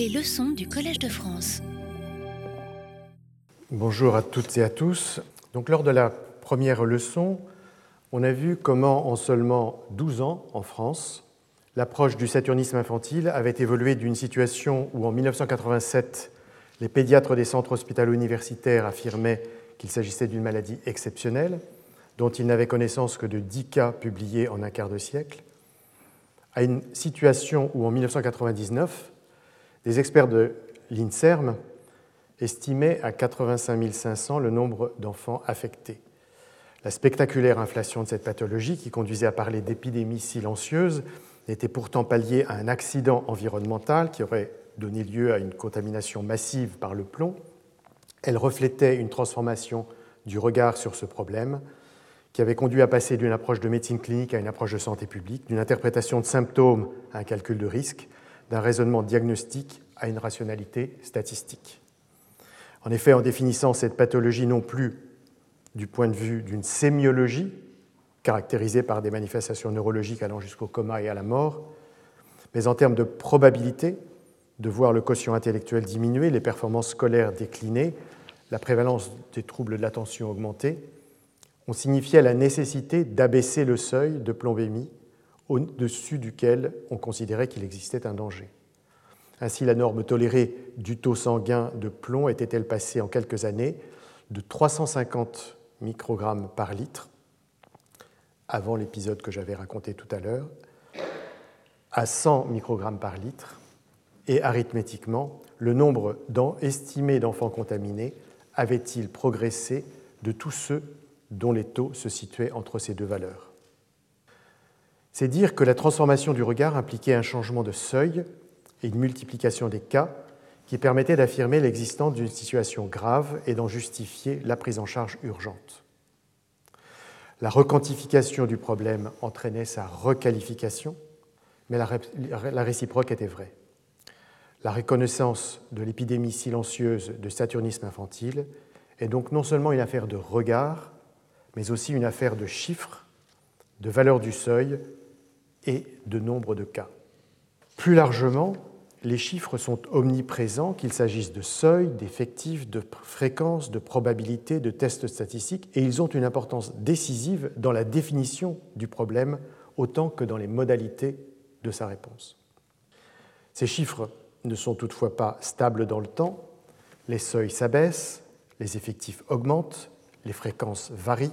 Les leçons du Collège de France. Bonjour à toutes et à tous. Donc, lors de la première leçon, on a vu comment en seulement 12 ans en France, l'approche du saturnisme infantile avait évolué d'une situation où en 1987, les pédiatres des centres hospitalo-universitaires affirmaient qu'il s'agissait d'une maladie exceptionnelle, dont ils n'avaient connaissance que de 10 cas publiés en un quart de siècle, à une situation où en 1999, des experts de l'INSERM estimaient à 85 500 le nombre d'enfants affectés. La spectaculaire inflation de cette pathologie, qui conduisait à parler d'épidémie silencieuse, n'était pourtant pas liée à un accident environnemental qui aurait donné lieu à une contamination massive par le plomb. Elle reflétait une transformation du regard sur ce problème qui avait conduit à passer d'une approche de médecine clinique à une approche de santé publique, d'une interprétation de symptômes à un calcul de risque, d'un raisonnement diagnostique à une rationalité statistique. En effet, en définissant cette pathologie non plus du point de vue d'une sémiologie, caractérisée par des manifestations neurologiques allant jusqu'au coma et à la mort, mais en termes de probabilité de voir le quotient intellectuel diminuer, les performances scolaires décliner, la prévalence des troubles de l'attention augmenter, on signifiait la nécessité d'abaisser le seuil de plombémie au-dessus duquel on considérait qu'il existait un danger. Ainsi, la norme tolérée du taux sanguin de plomb était-elle passée en quelques années de 350 microgrammes par litre, avant l'épisode que j'avais raconté tout à l'heure, à 100 microgrammes par litre, et arithmétiquement, le nombre estimé d'enfants contaminés avait-il progressé de tous ceux dont les taux se situaient entre ces deux valeurs? C'est dire que la transformation du regard impliquait un changement de seuil et une multiplication des cas qui permettait d'affirmer l'existence d'une situation grave et d'en justifier la prise en charge urgente. La requantification du problème entraînait sa requalification, mais la réciproque était vraie. La reconnaissance de l'épidémie silencieuse de saturnisme infantile est donc non seulement une affaire de regard, mais aussi une affaire de chiffres, de valeur du seuil et de nombre de cas. Plus largement, les chiffres sont omniprésents, qu'il s'agisse de seuil, d'effectifs, de fréquence, de probabilité, de tests statistiques, et ils ont une importance décisive dans la définition du problème autant que dans les modalités de sa réponse. Ces chiffres ne sont toutefois pas stables dans le temps, les seuils s'abaissent, les effectifs augmentent, les fréquences varient,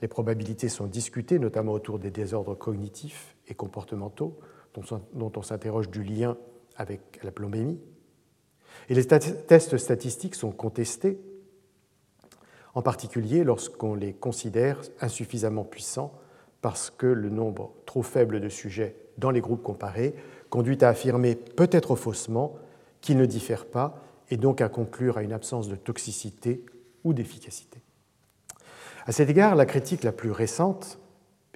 les probabilités sont discutées, notamment autour des désordres cognitifs et comportementaux, dont on s'interroge du lien avec la plombémie. Et les tests statistiques sont contestés, en particulier lorsqu'on les considère insuffisamment puissants parce que le nombre trop faible de sujets dans les groupes comparés conduit à affirmer, peut-être faussement, qu'ils ne diffèrent pas et donc à conclure à une absence de toxicité ou d'efficacité. À cet égard, la critique la plus récente,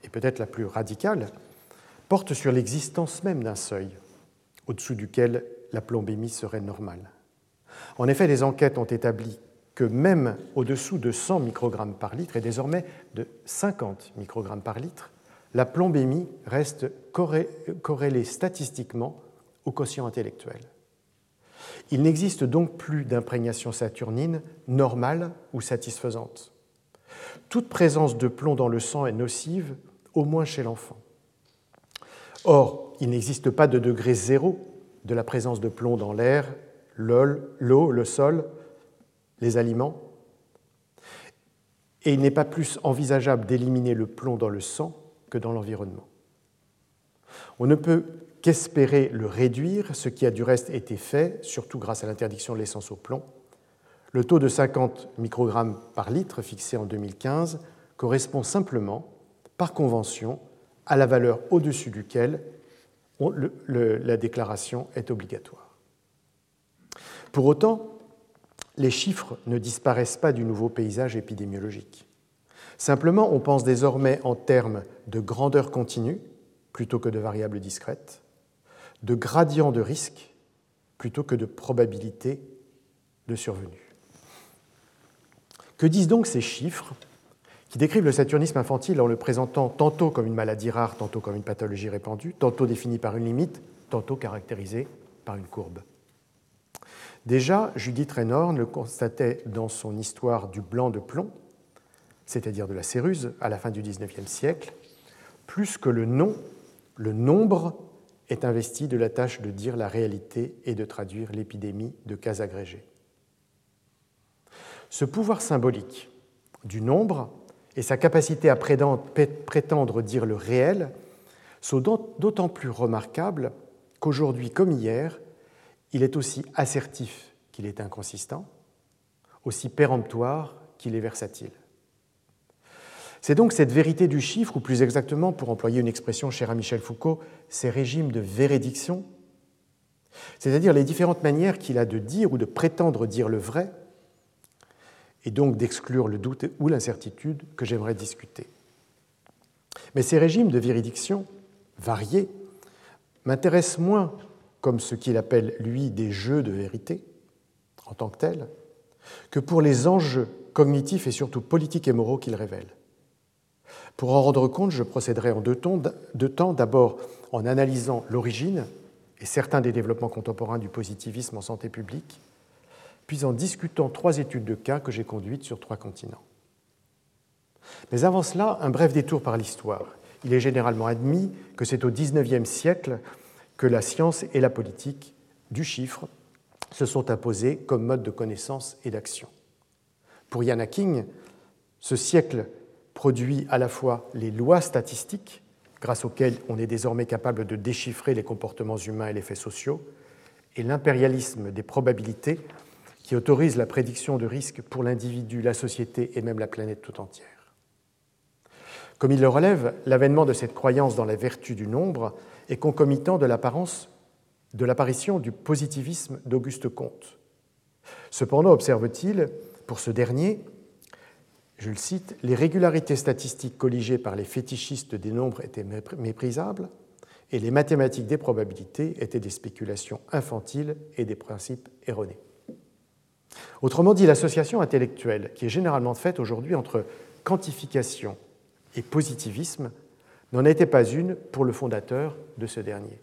et peut-être la plus radicale, porte sur l'existence même d'un seuil au-dessous duquel la plombémie serait normale. En effet, des enquêtes ont établi que même au-dessous de 100 microgrammes par litre et désormais de 50 microgrammes par litre, la plombémie reste corrélée statistiquement au quotient intellectuel. Il n'existe donc plus d'imprégnation saturnine normale ou satisfaisante. Toute présence de plomb dans le sang est nocive, au moins chez l'enfant. Or, il n'existe pas de degré zéro de la présence de plomb dans l'air, l'eau, le sol, les aliments. Et il n'est pas plus envisageable d'éliminer le plomb dans le sang que dans l'environnement. On ne peut qu'espérer le réduire, ce qui a du reste été fait, surtout grâce à l'interdiction de l'essence au plomb. Le taux de 50 microgrammes par litre fixé en 2015 correspond simplement, par convention, à la valeur au-dessus duquel la déclaration est obligatoire. Pour autant, les chiffres ne disparaissent pas du nouveau paysage épidémiologique. Simplement, on pense désormais en termes de grandeur continue plutôt que de variables discrètes, de gradient de risque plutôt que de probabilité de survenue. Que disent donc ces chiffres? Qui décrivent le saturnisme infantile en le présentant tantôt comme une maladie rare, tantôt comme une pathologie répandue, tantôt définie par une limite, tantôt caractérisée par une courbe. Déjà, Judith Reinhorn le constatait dans son histoire du blanc de plomb, c'est-à-dire de la céruse, à la fin du XIXe siècle, plus que le nom, le nombre est investi de la tâche de dire la réalité et de traduire l'épidémie de cas agrégés. Ce pouvoir symbolique du nombre et sa capacité à prétendre dire le réel sont d'autant plus remarquables qu'aujourd'hui comme hier, il est aussi assertif qu'il est inconsistant, aussi péremptoire qu'il est versatile. C'est donc cette vérité du chiffre, ou plus exactement, pour employer une expression chère à Michel Foucault, ces régimes de vérédiction, c'est-à-dire les différentes manières qu'il a de dire ou de prétendre dire le vrai, et donc d'exclure le doute ou l'incertitude que j'aimerais discuter. Mais ces régimes de véridiction variés m'intéressent moins comme ce qu'il appelle, lui, des jeux de vérité, en tant que tels, que pour les enjeux cognitifs et surtout politiques et moraux qu'ils révèlent. Pour en rendre compte, je procéderai en deux temps, d'abord en analysant l'origine et certains des développements contemporains du positivisme en santé publique, puis en discutant trois études de cas que j'ai conduites sur trois continents. Mais avant cela, un bref détour par l'histoire. Il est généralement admis que c'est au XIXe siècle que la science et la politique du chiffre se sont imposées comme mode de connaissance et d'action. Pour Yana King, ce siècle produit à la fois les lois statistiques, grâce auxquelles on est désormais capable de déchiffrer les comportements humains et les faits sociaux, et l'impérialisme des probabilités qui autorise la prédiction de risques pour l'individu, la société et même la planète tout entière. Comme il le relève, l'avènement de cette croyance dans la vertu du nombre est concomitant de l'apparition du positivisme d'Auguste Comte. Cependant, observe-t-il, pour ce dernier, je le cite, les régularités statistiques colligées par les fétichistes des nombres étaient méprisables et les mathématiques des probabilités étaient des spéculations infantiles et des principes erronés. Autrement dit, l'association intellectuelle qui est généralement faite aujourd'hui entre quantification et positivisme n'en était pas une pour le fondateur de ce dernier.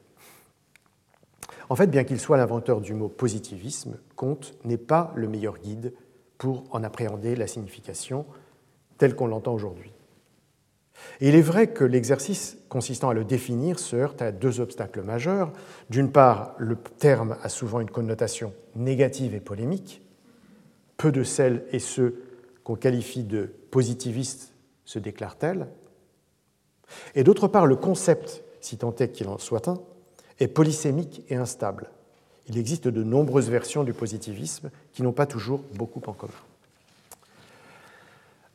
En fait, bien qu'il soit l'inventeur du mot positivisme, Comte n'est pas le meilleur guide pour en appréhender la signification tel qu'on l'entend aujourd'hui. Il est vrai que l'exercice consistant à le définir se heurte à deux obstacles majeurs. D'une part, le terme a souvent une connotation négative et polémique. Peu de celles et ceux qu'on qualifie de positivistes se déclarent tels. Et d'autre part, le concept, si tant est qu'il en soit un, est polysémique et instable. Il existe de nombreuses versions du positivisme qui n'ont pas toujours beaucoup en commun.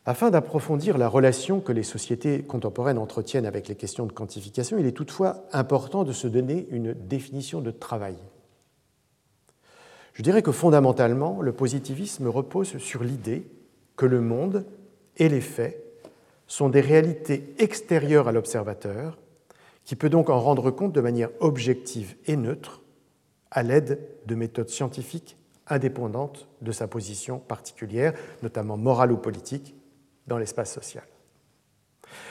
Afin d'approfondir la relation que les sociétés contemporaines entretiennent avec les questions de quantification, il est toutefois important de se donner une définition de travail. Je dirais que fondamentalement, le positivisme repose sur l'idée que le monde et les faits sont des réalités extérieures à l'observateur, qui peut donc en rendre compte de manière objective et neutre à l'aide de méthodes scientifiques indépendantes de sa position particulière, notamment morale ou politique, dans l'espace social.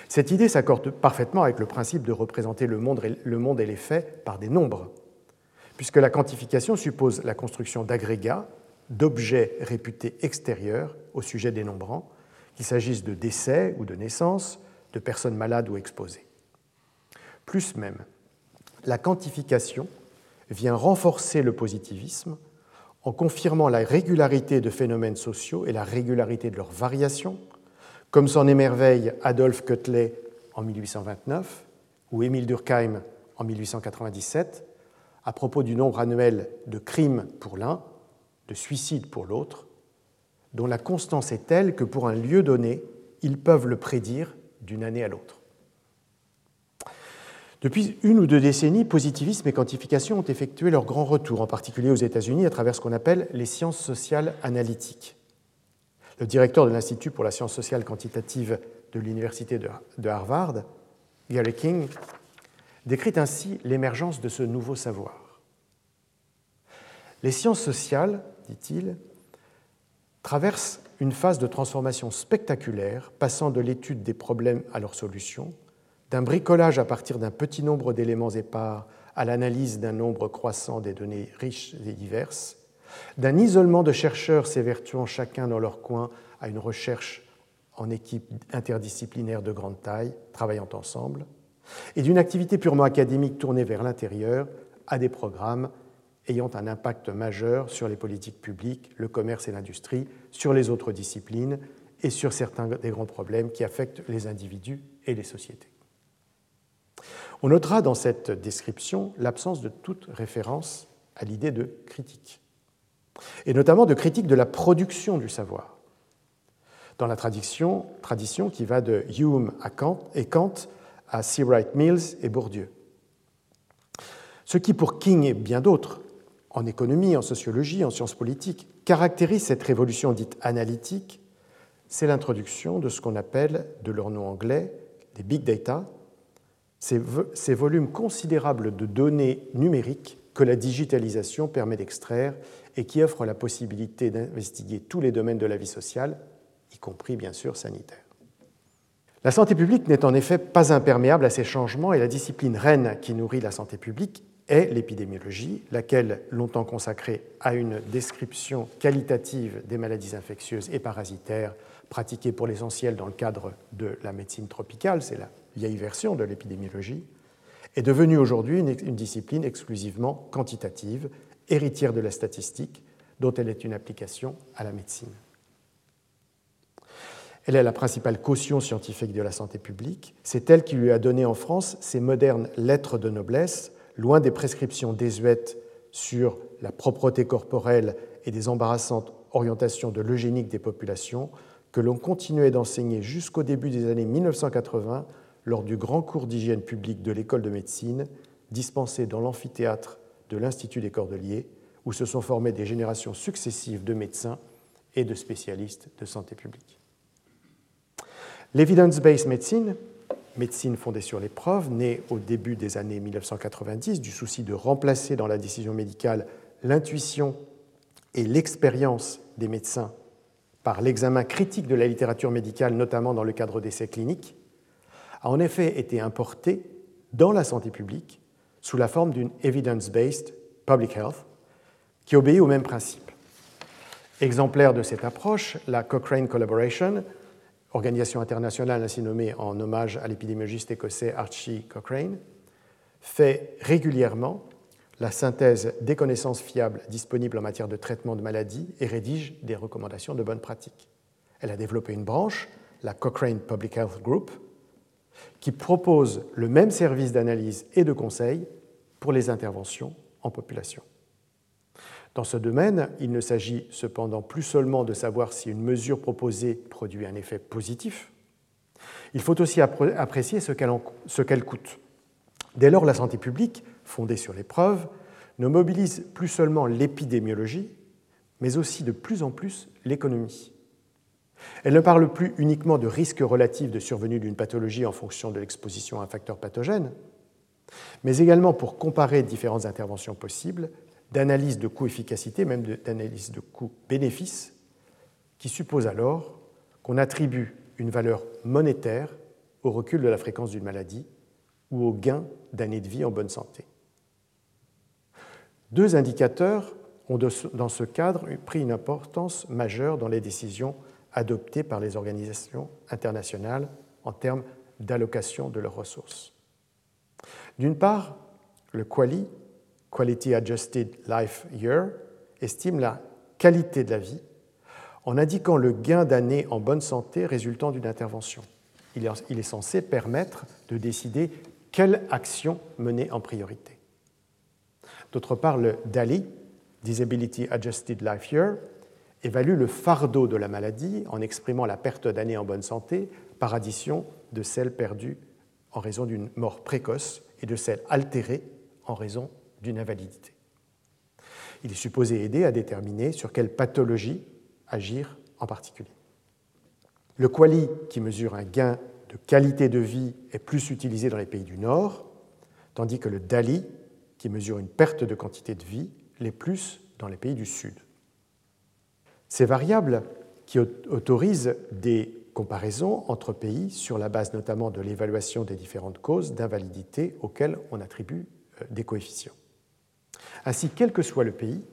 Cette idée s'accorde parfaitement avec le principe de représenter le monde, et les faits par des nombres, puisque la quantification suppose la construction d'agrégats, d'objets réputés extérieurs au sujet des nombrants, qu'il s'agisse de décès ou de naissance, de personnes malades ou exposées. Plus même, la quantification vient renforcer le positivisme en confirmant la régularité de phénomènes sociaux et la régularité de leurs variations, comme s'en émerveille Adolphe Quetelet en 1829 ou Émile Durkheim en 1897 à propos du nombre annuel de crimes pour l'un, de suicides pour l'autre, dont la constance est telle que pour un lieu donné, ils peuvent le prédire d'une année à l'autre. Depuis une ou deux décennies, positivisme et quantification ont effectué leur grand retour, en particulier aux États-Unis, à travers ce qu'on appelle les sciences sociales analytiques. Le directeur de l'Institut pour la science sociale quantitative de l'Université de Harvard, Gary King, décrit ainsi l'émergence de ce nouveau savoir. Les sciences sociales, dit-il, traversent une phase de transformation spectaculaire, passant de l'étude des problèmes à leur solution, d'un bricolage à partir d'un petit nombre d'éléments épars à l'analyse d'un nombre croissant des données riches et diverses, d'un isolement de chercheurs s'évertuant chacun dans leur coin à une recherche en équipe interdisciplinaire de grande taille, travaillant ensemble, et d'une activité purement académique tournée vers l'intérieur à des programmes ayant un impact majeur sur les politiques publiques, le commerce et l'industrie, sur les autres disciplines et sur certains des grands problèmes qui affectent les individus et les sociétés. On notera dans cette description l'absence de toute référence à l'idée de critique, et notamment de critique de la production du savoir, dans la tradition, tradition qui va de Hume à Kant, et Kant à Seawright Mills et Bourdieu. Ce qui, pour King et bien d'autres, en économie, en sociologie, en sciences politiques, caractérise cette révolution dite analytique, c'est l'introduction de ce qu'on appelle, de leur nom anglais, les big data, ces, volumes considérables de données numériques que la digitalisation permet d'extraire et qui offrent la possibilité d'investiguer tous les domaines de la vie sociale, y compris bien sûr sanitaire. La santé publique n'est en effet pas imperméable à ces changements et la discipline reine qui nourrit la santé publique est l'épidémiologie, laquelle, longtemps consacrée à une description qualitative des maladies infectieuses et parasitaires pratiquées pour l'essentiel dans le cadre de la médecine tropicale, c'est la vieille version de l'épidémiologie, est devenue aujourd'hui une, discipline exclusivement quantitative, héritière de la statistique, dont elle est une application à la médecine. Elle est la principale caution scientifique de la santé publique. C'est elle qui lui a donné en France ses modernes lettres de noblesse, loin des prescriptions désuètes sur la propreté corporelle et des embarrassantes orientations de l'eugénique des populations que l'on continuait d'enseigner jusqu'au début des années 1980 lors du grand cours d'hygiène publique de l'école de médecine, dispensé dans l'amphithéâtre de l'Institut des Cordeliers, où se sont formées des générations successives de médecins et de spécialistes de santé publique. L'evidence-based medicine, médecine fondée sur les preuves, née au début des années 1990 du souci de remplacer dans la décision médicale l'intuition et l'expérience des médecins par l'examen critique de la littérature médicale, notamment dans le cadre d'essais cliniques, a en effet été importée dans la santé publique sous la forme d'une evidence-based public health qui obéit au même principe. Exemplaire de cette approche, la Cochrane Collaboration organisation internationale ainsi nommée en hommage à l'épidémiologiste écossais Archie Cochrane, fait régulièrement la synthèse des connaissances fiables disponibles en matière de traitement de maladies et rédige des recommandations de bonne pratique. Elle a développé une branche, la Cochrane Public Health Group, qui propose le même service d'analyse et de conseil pour les interventions en population. Dans ce domaine, il ne s'agit cependant plus seulement de savoir si une mesure proposée produit un effet positif, il faut aussi apprécier ce qu'elle coûte. Dès lors, la santé publique, fondée sur les preuves, ne mobilise plus seulement l'épidémiologie, mais aussi de plus en plus l'économie. Elle ne parle plus uniquement de risques relatifs de survenue d'une pathologie en fonction de l'exposition à un facteur pathogène, mais également pour comparer différentes interventions possibles d'analyse de coût-efficacité, même d'analyse de coût-bénéfice, qui suppose alors qu'on attribue une valeur monétaire au recul de la fréquence d'une maladie ou au gain d'années de vie en bonne santé. Deux indicateurs ont dans ce cadre pris une importance majeure dans les décisions adoptées par les organisations internationales en termes d'allocation de leurs ressources. D'une part, le QALY, Quality Adjusted Life Year, estime la qualité de la vie en indiquant le gain d'années en bonne santé résultant d'une intervention. Il est censé permettre de décider quelle action mener en priorité. D'autre part, le DALI, Disability Adjusted Life Year, évalue le fardeau de la maladie en exprimant la perte d'années en bonne santé par addition de celles perdues en raison d'une mort précoce et de celles altérées en raison invalidité. Il est supposé aider à déterminer sur quelle pathologie agir en particulier. Le QALY, qui mesure un gain de qualité de vie, est plus utilisé dans les pays du Nord, tandis que le DALI, qui mesure une perte de quantité de vie, l'est plus dans les pays du Sud. Ces variables qui autorisent des comparaisons entre pays sur la base notamment de l'évaluation des différentes causes d'invalidité auxquelles on attribue euh, des coefficients. Ainsi, quel que soit le pays,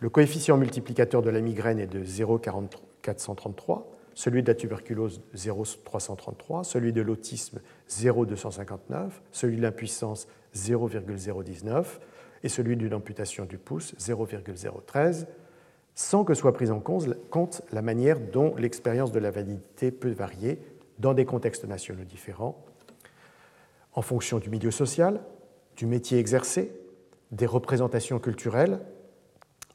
Le coefficient multiplicateur de la migraine est de 0,433, celui de la tuberculose 0,333, celui de l'autisme 0,259, celui de l'impuissance 0,019 et celui d'une amputation du pouce 0,013, sans que soit prise en compte la manière dont l'expérience de la validité peut varier dans des contextes nationaux différents, en fonction du milieu social, du métier exercé, des représentations culturelles,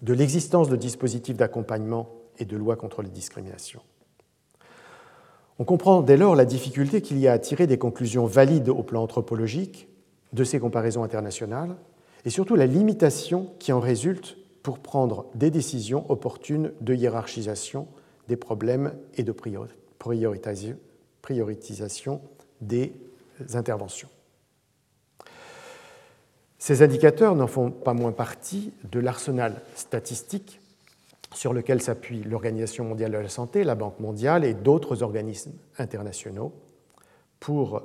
de l'existence de dispositifs d'accompagnement et de lois contre les discriminations. On comprend dès lors la difficulté qu'il y a à tirer des conclusions valides au plan anthropologique de ces comparaisons internationales et surtout la limitation qui en résulte pour prendre des décisions opportunes de hiérarchisation des problèmes et de prioritisation des interventions. Ces indicateurs n'en font pas moins partie de l'arsenal statistique sur lequel s'appuie l'Organisation mondiale de la santé, la Banque mondiale et d'autres organismes internationaux pour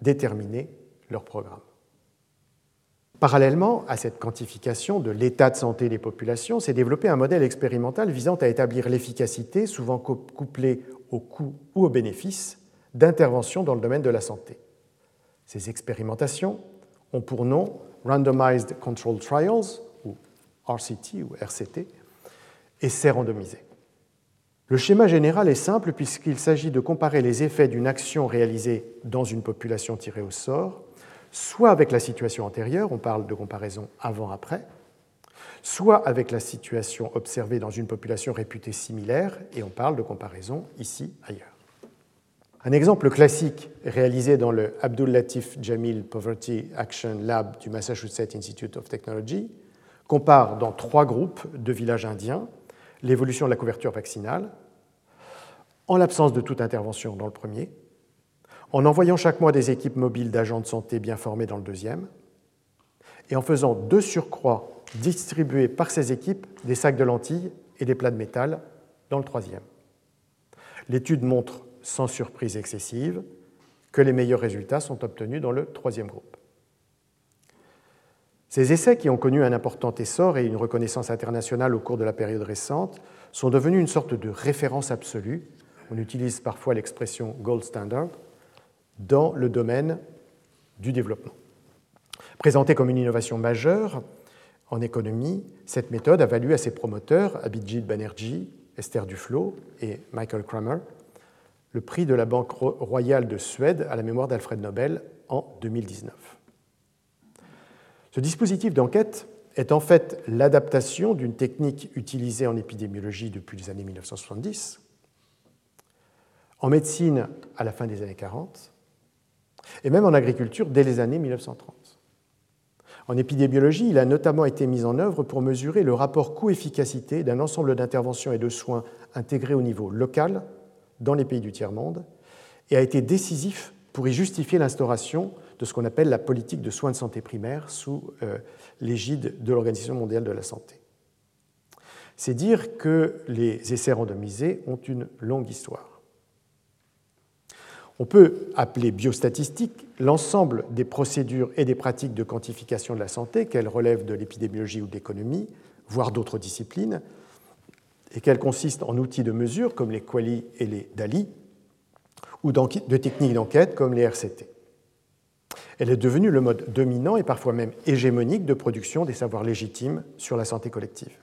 déterminer leur programme. Parallèlement à cette quantification de l'état de santé des populations, s'est développé un modèle expérimental visant à établir l'efficacité, souvent couplée au coût ou au bénéfice, d'interventions dans le domaine de la santé. Ces expérimentations ont pour nom Randomized Control Trials, ou RCT ou RCT, essais randomisés. Le schéma général est simple puisqu'il s'agit de comparer les effets d'une action réalisée dans une population tirée au sort soit avec la situation antérieure, on parle de comparaison avant-après, soit avec la situation observée dans une population réputée similaire, et on parle de comparaison ici, ailleurs. Un exemple classique réalisé dans le Abdul Latif Jamil Poverty Action Lab du Massachusetts Institute of Technology compare dans trois groupes de villages indiens l'évolution de la couverture vaccinale, en l'absence de toute intervention dans le premier, en envoyant chaque mois des équipes mobiles d'agents de santé bien formés dans le deuxième, et en faisant deux surcroît distribuer par ces équipes des sacs de lentilles et des plats de métal dans le troisième. L'étude montre, sans surprise excessive, que les meilleurs résultats sont obtenus dans le troisième groupe. Ces essais, qui ont connu un important essor et une reconnaissance internationale au cours de la période récente, sont devenus une sorte de référence absolue. On utilise parfois l'expression gold standard dans le domaine du développement. Présentée comme une innovation majeure en économie, cette méthode a valu à ses promoteurs, Abhijit Banerjee, Esther Duflo et Michael Kramer, le prix de la Banque royale de Suède à la mémoire d'Alfred Nobel en 2019. Ce dispositif d'enquête est en fait l'adaptation d'une technique utilisée en épidémiologie depuis les années 1970, en médecine à la fin des années 40 et même en agriculture dès les années 1930. En épidémiologie, il a notamment été mis en œuvre pour mesurer le rapport coût-efficacité d'un ensemble d'interventions et de soins intégrés au niveau local dans les pays du tiers-monde et a été décisif pour y justifier l'instauration de ce qu'on appelle la politique de soins de santé primaire sous euh, l'égide de l'Organisation mondiale de la santé. C'est dire que les essais randomisés ont une longue histoire. On peut appeler biostatistique l'ensemble des procédures et des pratiques de quantification de la santé, qu'elles relèvent de l'épidémiologie ou de l'économie, voire d'autres disciplines, et qu'elles consistent en outils de mesure comme les QALY et les DALI, ou de techniques d'enquête comme les RCT. Elle est devenue le mode dominant et parfois même hégémonique de production des savoirs légitimes sur la santé collective.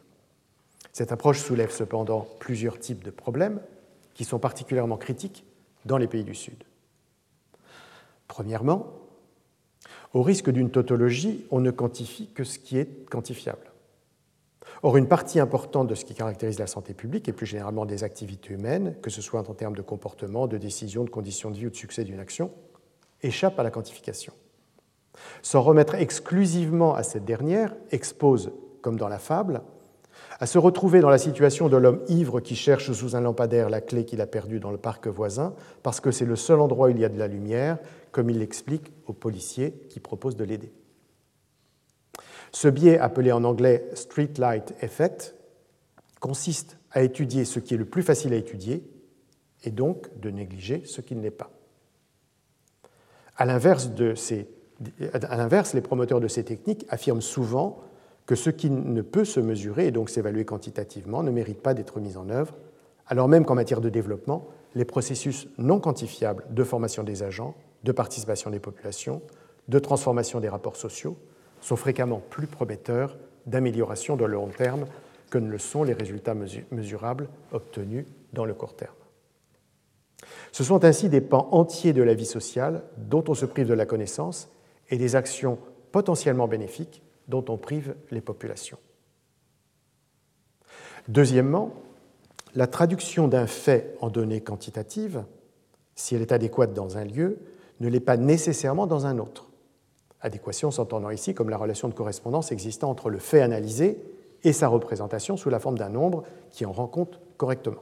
Cette approche soulève cependant plusieurs types de problèmes qui sont particulièrement critiques dans les pays du Sud. Premièrement, au risque d'une tautologie, on ne quantifie que ce qui est quantifiable. Or, une partie importante de ce qui caractérise la santé publique, et plus généralement des activités humaines, que ce soit en termes de comportement, de décision, de conditions de vie ou de succès d'une action, échappe à la quantification. S'en remettre exclusivement à cette dernière expose, comme dans la fable, à se retrouver dans la situation de l'homme ivre qui cherche sous un lampadaire la clé qu'il a perdue dans le parc voisin, parce que c'est le seul endroit où il y a de la lumière, comme il l'explique au policier qui propose de l'aider. Ce biais, appelé en anglais streetlight effect, consiste à étudier ce qui est le plus facile à étudier et donc de négliger ce qui ne l'est pas. À l'inverse, les promoteurs de ces techniques affirment souvent que ce qui ne peut se mesurer et donc s'évaluer quantitativement ne mérite pas d'être mis en œuvre, alors même qu'en matière de développement, les processus non quantifiables de formation des agents, de participation des populations, de transformation des rapports sociaux sont fréquemment plus prometteurs d'amélioration de long terme que ne le sont les résultats mesurables obtenus dans le court terme. Ce sont ainsi des pans entiers de la vie sociale dont on se prive de la connaissance et des actions potentiellement bénéfiques dont on prive les populations. Deuxièmement, la traduction d'un fait en données quantitatives, si elle est adéquate dans un lieu, ne l'est pas nécessairement dans un autre. Adéquation s'entendant ici comme la relation de correspondance existant entre le fait analysé et sa représentation sous la forme d'un nombre qui en rend compte correctement.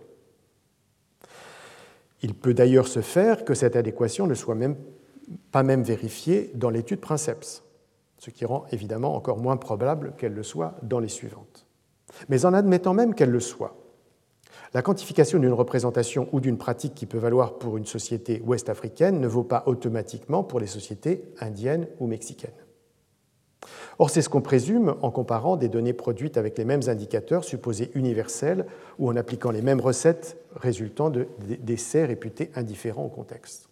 Il peut d'ailleurs se faire que cette adéquation ne soit même pas même vérifiée dans l'étude Princeps, ce qui rend évidemment encore moins probable qu'elle le soit dans les suivantes. Mais en admettant même qu'elle le soit, la quantification d'une représentation ou d'une pratique qui peut valoir pour une société ouest-africaine ne vaut pas automatiquement pour les sociétés indiennes ou mexicaines. Or, c'est ce qu'on présume en comparant des données produites avec les mêmes indicateurs supposés universels ou en appliquant les mêmes recettes résultant d'essais réputés indifférents au contexte.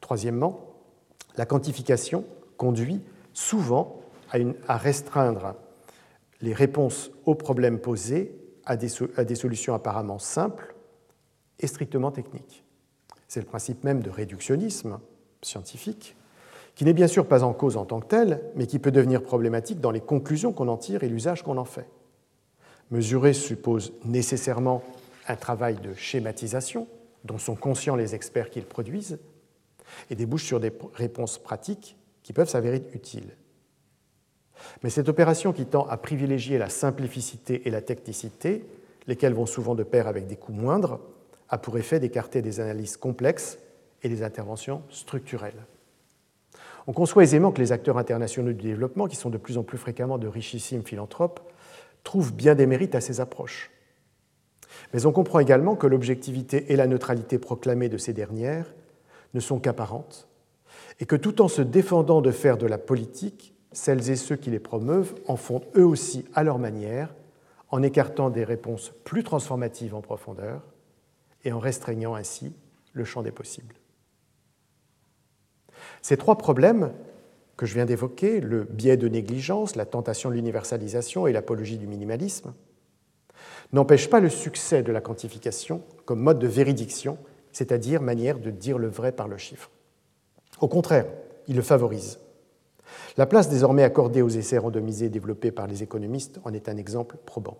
Troisièmement, la quantification conduit souvent à restreindre les réponses aux problèmes posés à des, solutions apparemment simples et strictement techniques. C'est le principe même de réductionnisme scientifique, qui n'est bien sûr pas en cause en tant que tel, mais qui peut devenir problématique dans les conclusions qu'on en tire et l'usage qu'on en fait. Mesurer suppose nécessairement un travail de schématisation dont sont conscients les experts qui le produisent et débouche sur des réponses pratiques qui peuvent s'avérer utiles. Mais cette opération qui tend à privilégier la simplicité et la technicité, lesquelles vont souvent de pair avec des coûts moindres, a pour effet d'écarter des analyses complexes et des interventions structurelles. On conçoit aisément que les acteurs internationaux du développement, qui sont de plus en plus fréquemment de richissimes philanthropes, trouvent bien des mérites à ces approches. Mais on comprend également que l'objectivité et la neutralité proclamées de ces dernières ne sont qu'apparentes, et que tout en se défendant de faire de la politique, celles et ceux qui les promeuvent en font eux aussi à leur manière, en écartant des réponses plus transformatives en profondeur et en restreignant ainsi le champ des possibles. Ces trois problèmes que je viens d'évoquer, le biais de négligence, la tentation de l'universalisation et l'apologie du minimalisme, n'empêchent pas le succès de la quantification comme mode de véridiction, c'est-à-dire manière de dire le vrai par le chiffre. Au contraire, il le favorise la place désormais accordée aux essais randomisés développés par les économistes en est un exemple probant.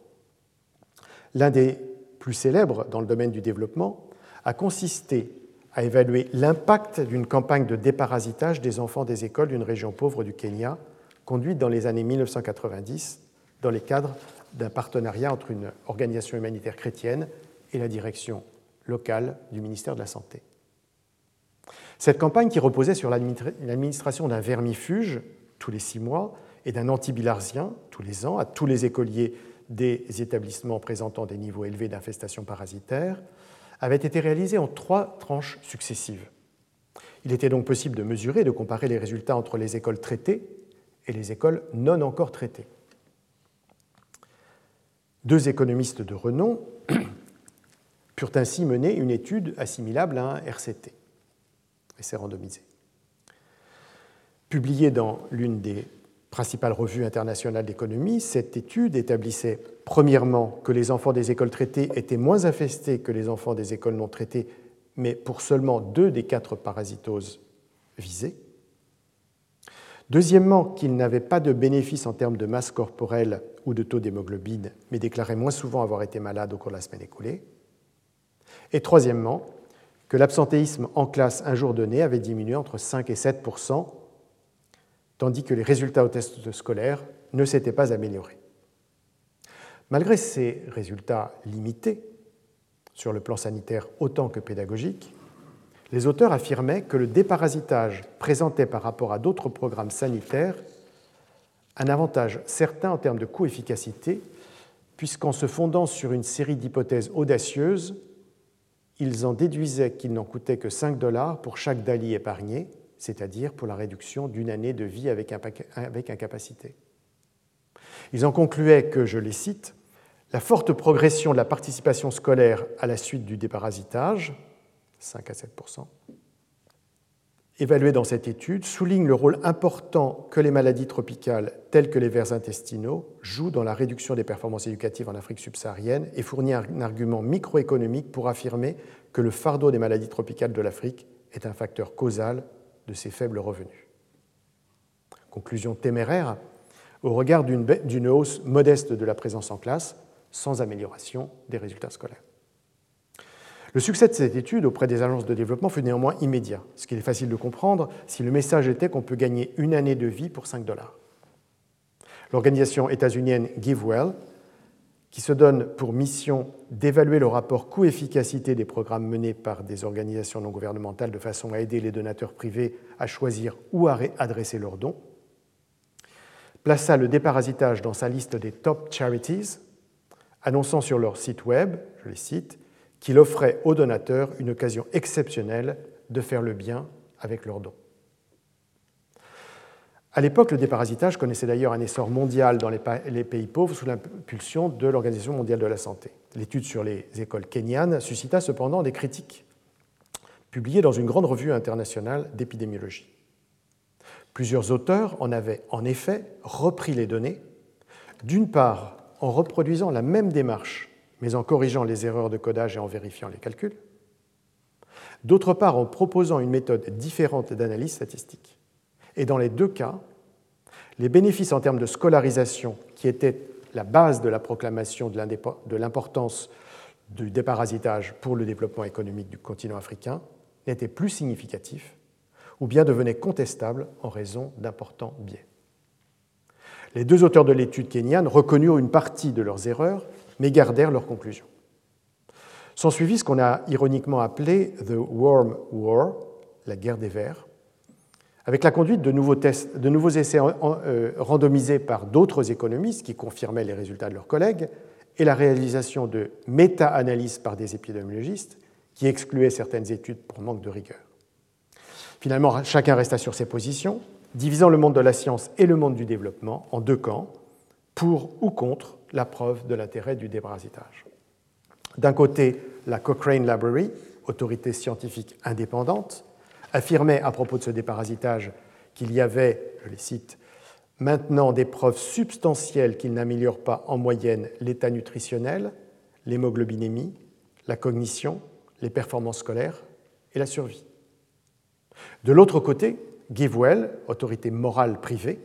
L'un des plus célèbres dans le domaine du développement a consisté à évaluer l'impact d'une campagne de déparasitage des enfants des écoles d'une région pauvre du Kenya, conduite dans les années 1990 dans les cadres d'un partenariat entre une organisation humanitaire chrétienne et la direction locale du ministère de la Santé. Cette campagne, qui reposait sur l'administration d'un vermifuge tous les six mois et d'un antibilarzien tous les ans à tous les écoliers des établissements présentant des niveaux élevés d'infestation parasitaire, avait été réalisée en trois tranches successives. Il était donc possible de mesurer et de comparer les résultats entre les écoles traitées et les écoles non encore traitées. Deux économistes de renom purent ainsi mener une étude assimilable à un RCT c'est randomisé. Publiée dans l'une des principales revues internationales d'économie, cette étude établissait premièrement que les enfants des écoles traitées étaient moins infestés que les enfants des écoles non traitées, mais pour seulement deux des quatre parasitoses visées. Deuxièmement, qu'ils n'avaient pas de bénéfice en termes de masse corporelle ou de taux d'hémoglobine, mais déclaraient moins souvent avoir été malades au cours de la semaine écoulée. Et troisièmement, que l'absentéisme en classe un jour donné avait diminué entre 5 et 7 tandis que les résultats au test scolaire ne s'étaient pas améliorés. Malgré ces résultats limités, sur le plan sanitaire autant que pédagogique, les auteurs affirmaient que le déparasitage présentait par rapport à d'autres programmes sanitaires un avantage certain en termes de coût-efficacité, puisqu'en se fondant sur une série d'hypothèses audacieuses, ils en déduisaient qu'il n'en coûtait que 5 dollars pour chaque DALI épargné, c'est-à-dire pour la réduction d'une année de vie avec, incapacité. Ils en concluaient que, je les cite, la forte progression de la participation scolaire à la suite du déparasitage, 5 à 7% évaluée dans cette étude, souligne le rôle important que les maladies tropicales telles que les vers intestinaux jouent dans la réduction des performances éducatives en Afrique subsaharienne et fournit un argument microéconomique pour affirmer que le fardeau des maladies tropicales de l'Afrique est un facteur causal de ces faibles revenus. Conclusion téméraire, au regard d'une hausse modeste de la présence en classe, sans amélioration des résultats scolaires. Le succès de cette étude auprès des agences de développement fut néanmoins immédiat, ce qui est facile de comprendre si le message était qu'on peut gagner une année de vie pour 5 dollars. L'organisation états-unienne GiveWell, qui se donne pour mission d'évaluer le rapport coût-efficacité des programmes menés par des organisations non gouvernementales de façon à aider les donateurs privés à choisir où adresser leurs dons, plaça le déparasitage dans sa liste des top charities annonçant sur leur site web, je les cite, qu'il offrait aux donateurs une occasion exceptionnelle de faire le bien avec leurs dons. À l'époque, le déparasitage connaissait d'ailleurs un essor mondial dans les pays pauvres sous l'impulsion de l'Organisation mondiale de la santé. L'étude sur les écoles kenyanes suscita cependant des critiques publiées dans une grande revue internationale d'épidémiologie. Plusieurs auteurs en avaient en effet repris les données, d'une part en reproduisant la même démarche, mais en corrigeant les erreurs de codage et en vérifiant les calculs. D'autre part, en proposant une méthode différente d'analyse statistique. Et dans les deux cas, les bénéfices en termes de scolarisation, qui étaient la base de la proclamation de l'importance du déparasitage pour le développement économique du continent africain, n'étaient plus significatifs ou bien devenaient contestables en raison d'importants biais. Les deux auteurs de l'étude kenyane reconnurent une partie de leurs erreurs, mais gardèrent leurs conclusions. S'ensuivit ce qu'on a ironiquement appelé The Worm War, la guerre des vers, avec la conduite de nouveaux, essais euh, randomisés par d'autres économistes qui confirmaient les résultats de leurs collègues, et la réalisation de méta-analyses par des épidémiologistes qui excluaient certaines études pour manque de rigueur. Finalement, chacun resta sur ses positions, divisant le monde de la science et le monde du développement en deux camps, pour ou contre la preuve de l'intérêt du déparasitage. D'un côté, la Cochrane Library, autorité scientifique indépendante, affirmait à propos de ce déparasitage qu'il y avait, je les cite, maintenant des preuves substantielles qu'il n'améliore pas en moyenne l'état nutritionnel, l'hémoglobinémie, la cognition, les performances scolaires et la survie. De l'autre côté, GiveWell, autorité morale privée,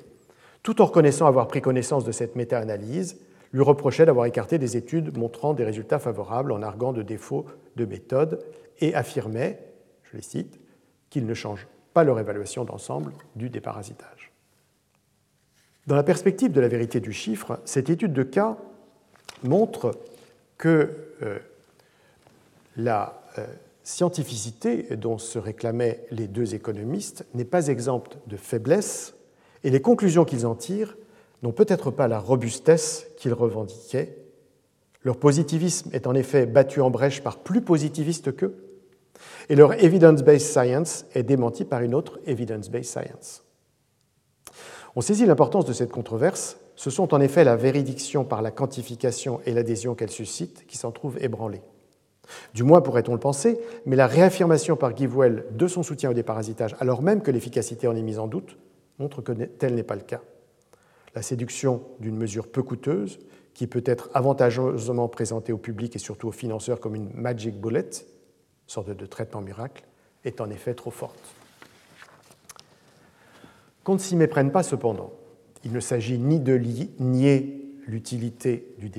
tout en reconnaissant avoir pris connaissance de cette méta-analyse, lui reprochait d'avoir écarté des études montrant des résultats favorables en arguant de défauts de méthode et affirmait, je les cite, qu'ils ne changent pas leur évaluation d'ensemble du déparasitage. Dans la perspective de la vérité du chiffre, cette étude de cas montre que euh, la euh, scientificité dont se réclamaient les deux économistes n'est pas exempte de faiblesse et les conclusions qu'ils en tirent n'ont peut-être pas la robustesse qu'ils revendiquaient. Leur positivisme est en effet battu en brèche par plus positivistes qu'eux, et leur evidence-based science est démenti par une autre evidence-based science. On saisit l'importance de cette controverse, ce sont en effet la véridiction par la quantification et l'adhésion qu'elle suscite qui s'en trouvent ébranlées. Du moins pourrait-on le penser, mais la réaffirmation par Givewell de son soutien au déparasitage, alors même que l'efficacité en est mise en doute, montre que tel n'est pas le cas. La séduction d'une mesure peu coûteuse, qui peut être avantageusement présentée au public et surtout aux financeurs comme une magic bullet, sorte de traitement miracle, est en effet trop forte. Qu'on ne s'y méprenne pas cependant. Il ne s'agit ni de nier l'utilité du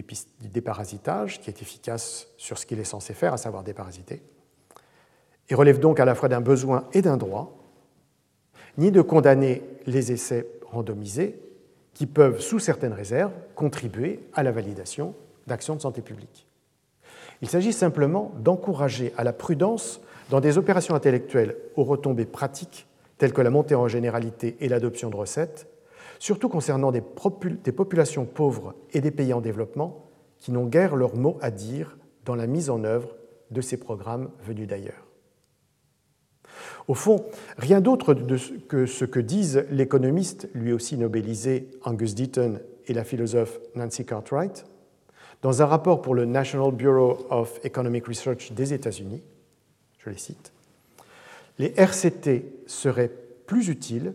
déparasitage, qui est efficace sur ce qu'il est censé faire, à savoir déparasiter, et relève donc à la fois d'un besoin et d'un droit, ni de condamner les essais randomisés qui peuvent, sous certaines réserves, contribuer à la validation d'actions de santé publique. Il s'agit simplement d'encourager à la prudence dans des opérations intellectuelles aux retombées pratiques telles que la montée en généralité et l'adoption de recettes, surtout concernant des, populations pauvres et des pays en développement qui n'ont guère leur mot à dire dans la mise en œuvre de ces programmes venus d'ailleurs. Au fond, rien d'autre que ce que disent l'économiste, lui aussi nobélisé Angus Deaton et la philosophe Nancy Cartwright, dans un rapport pour le National Bureau of Economic Research des États-Unis, je les cite, les RCT seraient plus utiles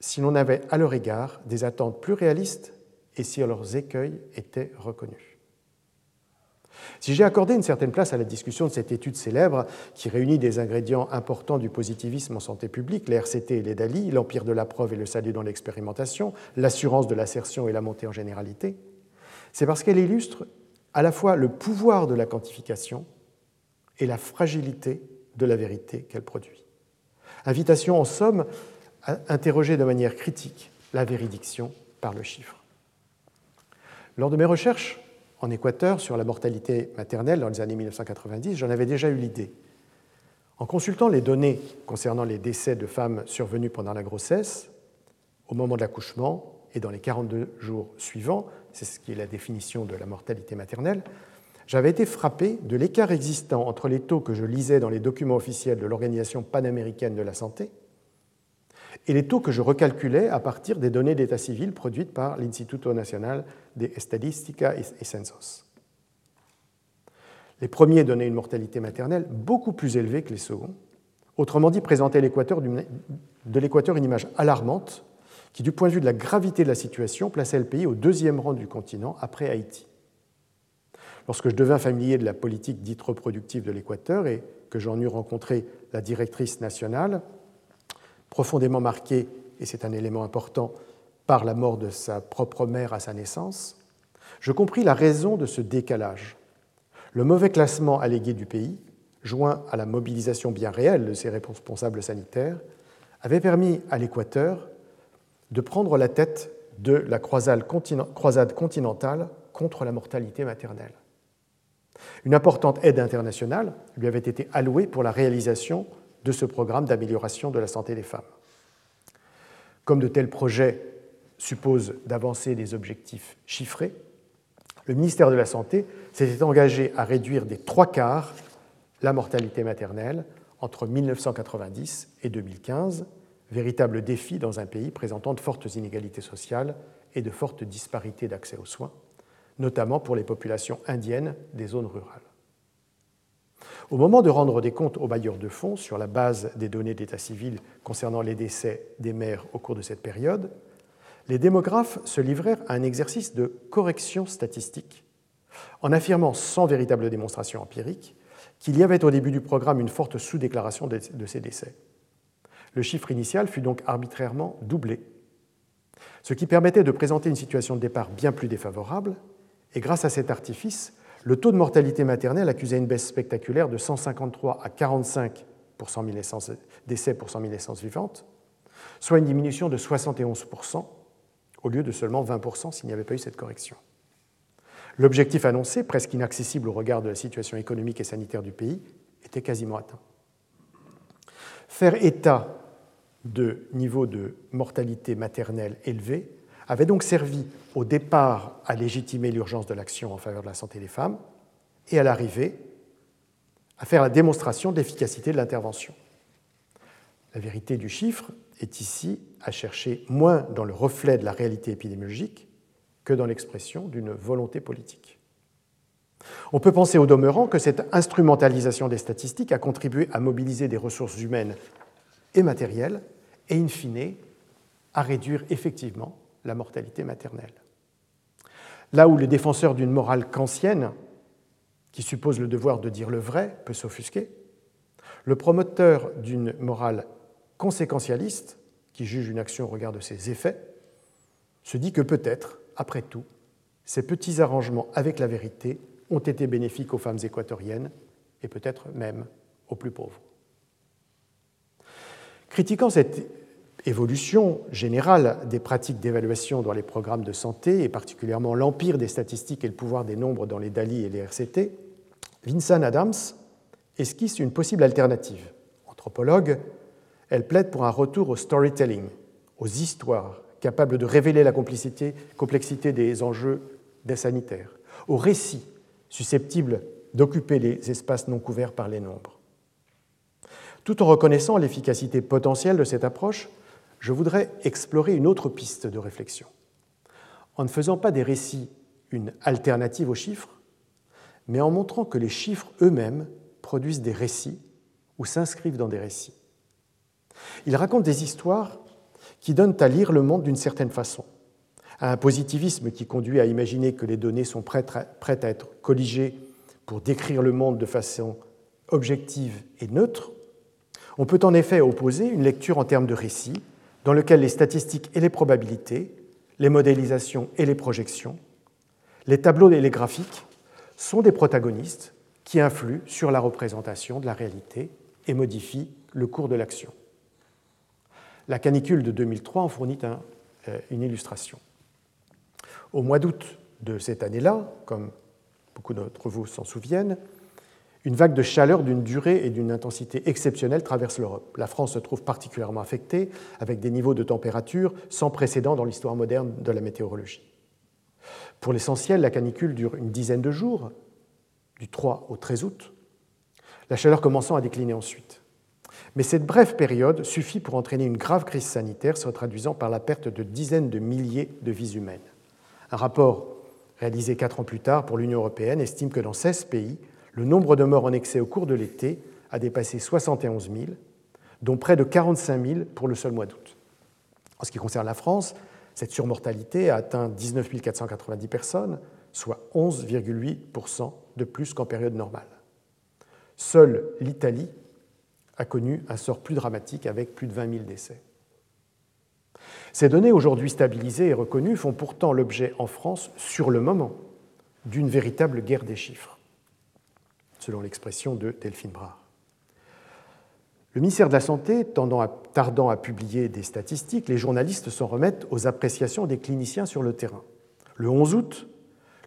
si l'on avait à leur égard des attentes plus réalistes et si leurs écueils étaient reconnus. Si j'ai accordé une certaine place à la discussion de cette étude célèbre qui réunit des ingrédients importants du positivisme en santé publique, les RCT et les DALI, l'empire de la preuve et le salut dans l'expérimentation, l'assurance de l'assertion et la montée en généralité, c'est parce qu'elle illustre à la fois le pouvoir de la quantification et la fragilité de la vérité qu'elle produit. Invitation en somme à interroger de manière critique la véridiction par le chiffre. Lors de mes recherches en Équateur sur la mortalité maternelle dans les années 1990, j'en avais déjà eu l'idée. En consultant les données concernant les décès de femmes survenus pendant la grossesse, au moment de l'accouchement et dans les 42 jours suivants, c'est ce qui est la définition de la mortalité maternelle, j'avais été frappé de l'écart existant entre les taux que je lisais dans les documents officiels de l'Organisation panaméricaine de la santé et les taux que je recalculais à partir des données d'état civil produites par l'Instituto Nacional de Estadística y Censos. Les premiers donnaient une mortalité maternelle beaucoup plus élevée que les seconds, autrement dit présentaient de l'équateur une image alarmante qui, du point de vue de la gravité de la situation, plaçait le pays au deuxième rang du continent après Haïti. Lorsque je devins familier de la politique dite reproductive de l'Équateur et que j'en eus rencontré la directrice nationale, profondément marqué, et c'est un élément important, par la mort de sa propre mère à sa naissance, je compris la raison de ce décalage. Le mauvais classement allégué du pays, joint à la mobilisation bien réelle de ses responsables sanitaires, avait permis à l'Équateur de prendre la tête de la croisade continentale contre la mortalité maternelle. Une importante aide internationale lui avait été allouée pour la réalisation de ce programme d'amélioration de la santé des femmes. Comme de tels projets supposent d'avancer des objectifs chiffrés, le ministère de la Santé s'était engagé à réduire des trois quarts la mortalité maternelle entre 1990 et 2015, véritable défi dans un pays présentant de fortes inégalités sociales et de fortes disparités d'accès aux soins, notamment pour les populations indiennes des zones rurales. Au moment de rendre des comptes aux bailleurs de fonds sur la base des données d'état civil concernant les décès des mères au cours de cette période, les démographes se livrèrent à un exercice de correction statistique en affirmant sans véritable démonstration empirique qu'il y avait au début du programme une forte sous-déclaration de ces décès. Le chiffre initial fut donc arbitrairement doublé, ce qui permettait de présenter une situation de départ bien plus défavorable, et grâce à cet artifice, le taux de mortalité maternelle accusait une baisse spectaculaire de 153 à 45 pour 100 000 décès pour 100 000 naissances vivantes, soit une diminution de 71% au lieu de seulement 20% s'il n'y avait pas eu cette correction. L'objectif annoncé, presque inaccessible au regard de la situation économique et sanitaire du pays, était quasiment atteint. Faire état de niveau de mortalité maternelle élevé avait donc servi au départ à légitimer l'urgence de l'action en faveur de la santé des femmes et à l'arrivée à faire la démonstration de l'efficacité de l'intervention. La vérité du chiffre est ici à chercher moins dans le reflet de la réalité épidémiologique que dans l'expression d'une volonté politique. On peut penser au demeurant que cette instrumentalisation des statistiques a contribué à mobiliser des ressources humaines et matérielles et, in fine, à réduire effectivement la mortalité maternelle. Là où le défenseur d'une morale kantienne, qui suppose le devoir de dire le vrai, peut s'offusquer, le promoteur d'une morale conséquentialiste, qui juge une action au regard de ses effets, se dit que peut-être, après tout, ces petits arrangements avec la vérité ont été bénéfiques aux femmes équatoriennes et peut-être même aux plus pauvres. Critiquant cette évolution générale des pratiques d'évaluation dans les programmes de santé, et particulièrement l'empire des statistiques et le pouvoir des nombres dans les DALI et les RCT, Vincent Adams esquisse une possible alternative. Anthropologue, elle plaide pour un retour au storytelling, aux histoires capables de révéler la complexité des enjeux des sanitaires, aux récits susceptibles d'occuper les espaces non couverts par les nombres. Tout en reconnaissant l'efficacité potentielle de cette approche, je voudrais explorer une autre piste de réflexion. en ne faisant pas des récits une alternative aux chiffres, mais en montrant que les chiffres eux-mêmes produisent des récits ou s'inscrivent dans des récits. Il raconte des histoires qui donnent à lire le monde d'une certaine façon, à un positivisme qui conduit à imaginer que les données sont prêtes à être colligées pour décrire le monde de façon objective et neutre, on peut en effet opposer une lecture en termes de récits, dans lequel les statistiques et les probabilités, les modélisations et les projections, les tableaux et les graphiques sont des protagonistes qui influent sur la représentation de la réalité et modifient le cours de l'action. La canicule de 2003 en fournit euh, une illustration. Au mois d'août de cette année-là, comme beaucoup d'entre vous s'en souviennent, une vague de chaleur d'une durée et d'une intensité exceptionnelle traverse l'Europe. La France se trouve particulièrement affectée, avec des niveaux de température sans précédent dans l'histoire moderne de la météorologie. Pour l'essentiel, la canicule dure une dizaine de jours, du 3 au 13 août, la chaleur commençant à décliner ensuite. Mais cette brève période suffit pour entraîner une grave crise sanitaire se traduisant par la perte de dizaines de milliers de vies humaines. Un rapport réalisé quatre ans plus tard pour l'Union européenne estime que dans 16 pays, le nombre de morts en excès au cours de l'été a dépassé 71 000, dont près de 45 000 pour le seul mois d'août. En ce qui concerne la France, cette surmortalité a atteint 19 490 personnes, soit 11,8% de plus qu'en période normale. Seule l'Italie a connu un sort plus dramatique avec plus de 20 000 décès. Ces données aujourd'hui stabilisées et reconnues font pourtant l'objet en France, sur le moment, d'une véritable guerre des chiffres, selon l'expression de Delphine Brard. Le ministère de la Santé tardant à publier des statistiques, les journalistes s'en remettent aux appréciations des cliniciens sur le terrain. Le 11 août,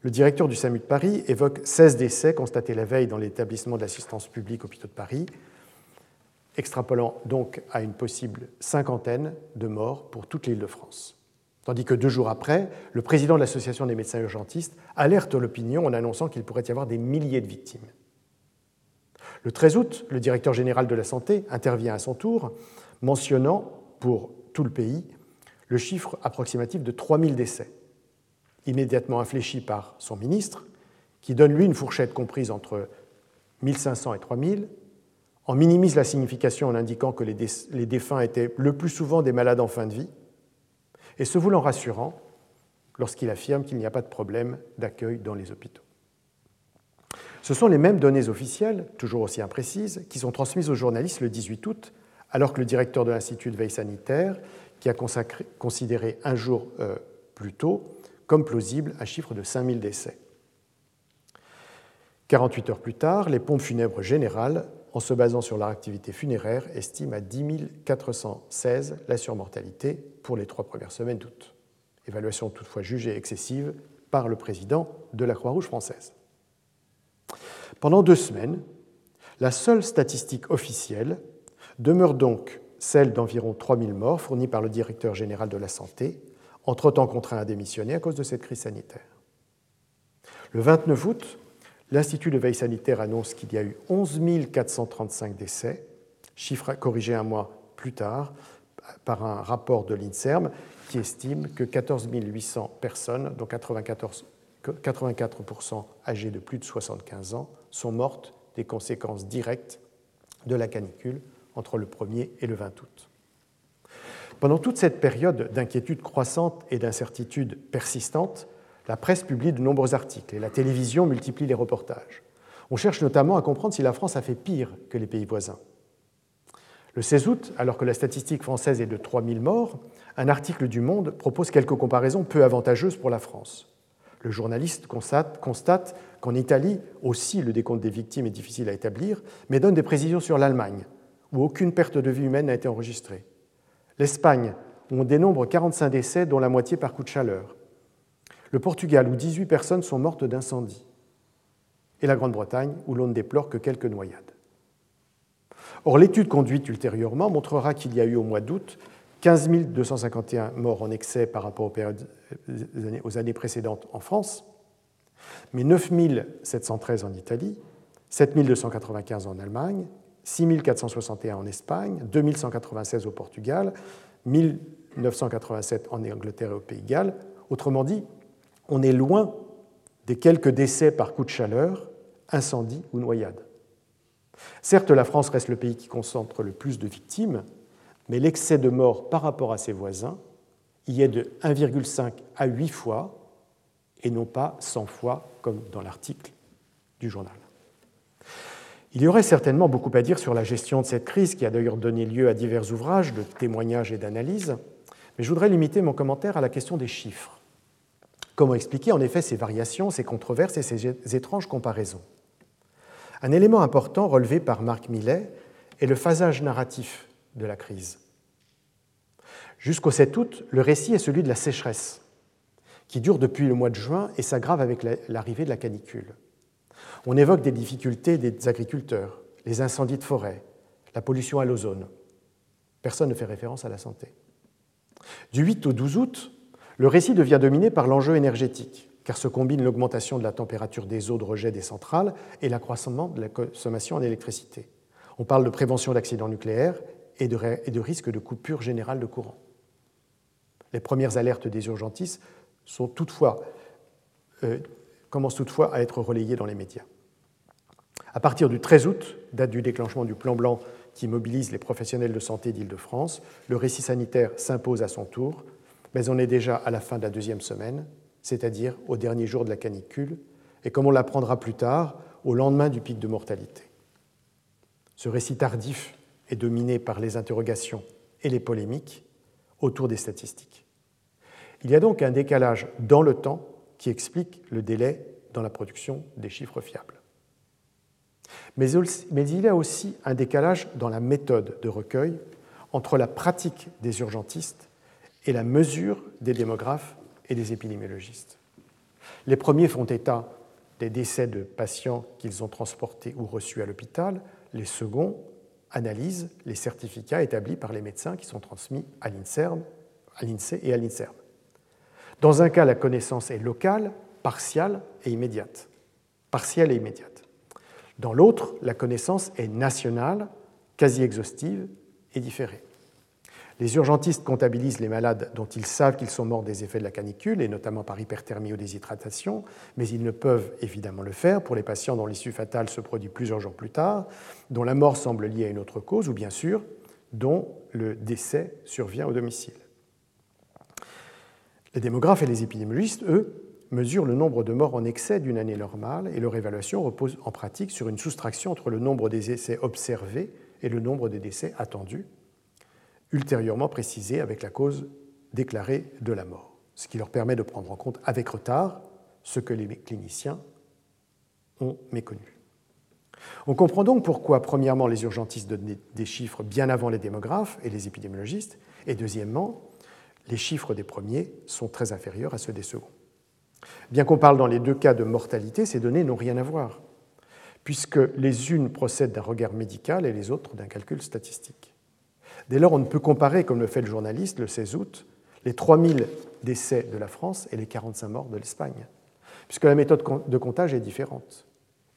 le directeur du SAMU de Paris évoque 16 décès constatés la veille dans l'établissement d'assistance publique hôpitaux de Paris, extrapolant donc à une possible cinquantaine de morts pour toute l'île de France. Tandis que deux jours après, le président de l'Association des médecins urgentistes alerte l'opinion en annonçant qu'il pourrait y avoir des milliers de victimes. Le 13 août, le directeur général de la Santé intervient à son tour, mentionnant pour tout le pays le chiffre approximatif de 3000 décès, immédiatement infléchi par son ministre, qui donne lui une fourchette comprise entre 1500 et 3000, en minimise la signification en indiquant que les défunts étaient le plus souvent des malades en fin de vie, et se voulant rassurant lorsqu'il affirme qu'il n'y a pas de problème d'accueil dans les hôpitaux. Ce sont les mêmes données officielles, toujours aussi imprécises, qui sont transmises aux journalistes le 18 août, alors que le directeur de l'Institut de veille sanitaire, qui a considéré un jour euh, plus tôt comme plausible un chiffre de 5000 décès. 48 heures plus tard, les pompes funèbres générales en se basant sur leur activité funéraire, estime à 10 416 la surmortalité pour les trois premières semaines d'août. Évaluation toutefois jugée excessive par le président de la Croix-Rouge française. Pendant deux semaines, la seule statistique officielle demeure donc celle d'environ 3000 morts fournie par le directeur général de la santé, entre-temps contraint à démissionner à cause de cette crise sanitaire. Le 29 août, L'Institut de veille sanitaire annonce qu'il y a eu 11 435 décès, chiffre corrigé un mois plus tard par un rapport de l'INSERM qui estime que 14 800 personnes, dont 94, 84% âgées de plus de 75 ans, sont mortes des conséquences directes de la canicule entre le 1er et le 20 août. Pendant toute cette période d'inquiétude croissante et d'incertitude persistante, la presse publie de nombreux articles et la télévision multiplie les reportages. On cherche notamment à comprendre si la France a fait pire que les pays voisins. Le 16 août, alors que la statistique française est de 3000 morts, un article du Monde propose quelques comparaisons peu avantageuses pour la France. Le journaliste constate, qu'en Italie aussi le décompte des victimes est difficile à établir, mais donne des précisions sur l'Allemagne, où aucune perte de vie humaine n'a été enregistrée. L'Espagne, où on dénombre 45 décès, dont la moitié par coup de chaleur le Portugal, où 18 personnes sont mortes d'incendie, et la Grande-Bretagne, où l'on ne déplore que quelques noyades. Or, l'étude conduite ultérieurement montrera qu'il y a eu au mois d'août 15 251 morts en excès par rapport aux, périodes, euh, aux années précédentes en France, mais 9 713 en Italie, 7 295 en Allemagne, 6 461 en Espagne, 2 196 au Portugal, 1 987 en Angleterre et au Pays de Galles, autrement dit on est loin des quelques décès par coup de chaleur, incendie ou noyade. Certes, la France reste le pays qui concentre le plus de victimes, mais l'excès de morts par rapport à ses voisins y est de 1,5 à 8 fois, et non pas 100 fois comme dans l'article du journal. Il y aurait certainement beaucoup à dire sur la gestion de cette crise, qui a d'ailleurs donné lieu à divers ouvrages de témoignages et d'analyses, mais je voudrais limiter mon commentaire à la question des chiffres. Comment expliquer en effet ces variations, ces controverses et ces étranges comparaisons? Un élément important relevé par Marc Millet est le phasage narratif de la crise. Jusqu'au 7 août, le récit est celui de la sécheresse, qui dure depuis le mois de juin et s'aggrave avec l'arrivée de la canicule. On évoque des difficultés des agriculteurs, les incendies de forêt, la pollution à l'ozone. Personne ne fait référence à la santé. Du 8 au 12 août, le récit devient dominé par l'enjeu énergétique, car se combine l'augmentation de la température des eaux de rejet des centrales et l'accroissement de la consommation en électricité. On parle de prévention d'accidents nucléaires et de, et de risque de coupure générale de courant. Les premières alertes des urgentistes sont toutefois, euh, commencent toutefois à être relayées dans les médias. À partir du 13 août, date du déclenchement du plan blanc qui mobilise les professionnels de santé d'Île-de-France, le récit sanitaire s'impose à son tour, mais on est déjà à la fin de la deuxième semaine, c'est-à-dire au dernier jour de la canicule, et comme on l'apprendra plus tard, au lendemain du pic de mortalité. Ce récit tardif est dominé par les interrogations et les polémiques autour des statistiques. Il y a donc un décalage dans le temps qui explique le délai dans la production des chiffres fiables. Mais, il y a aussi un décalage dans la méthode de recueil entre la pratique des urgentistes et la mesure des démographes et des épidémiologistes. Les premiers font état des décès de patients qu'ils ont transportés ou reçus à l'hôpital, les seconds analysent les certificats établis par les médecins qui sont transmis à l'INSEE et à l'INSERM. Dans un cas, la connaissance est locale, partielle et immédiate. Partielle et immédiate. Dans l'autre, la connaissance est nationale, quasi exhaustive et différée. Les urgentistes comptabilisent les malades dont ils savent qu'ils sont morts des effets de la canicule, et notamment par hyperthermie ou déshydratation, mais ils ne peuvent évidemment le faire pour les patients dont l'issue fatale se produit plusieurs jours plus tard, dont la mort semble liée à une autre cause, ou bien sûr, dont le décès survient au domicile. Les démographes et les épidémiologistes, eux, mesurent le nombre de morts en excès d'une année normale et leur évaluation repose en pratique sur une soustraction entre le nombre des essais observés et le nombre des décès attendus, ultérieurement précisé avec la cause déclarée de la mort, ce qui leur permet de prendre en compte avec retard ce que les cliniciens ont méconnu. On comprend donc pourquoi, premièrement, les urgentistes donnent des chiffres bien avant les démographes et les épidémiologistes, et deuxièmement, les chiffres des premiers sont très inférieurs à ceux des seconds. Bien qu'on parle dans les deux cas de mortalité, ces données n'ont rien à voir, puisque les unes procèdent d'un regard médical et les autres d'un calcul statistique. Dès lors, on ne peut comparer, comme le fait le journaliste le 16 août, les 3000 décès de la France et les 45 morts de l'Espagne, puisque la méthode de comptage est différente.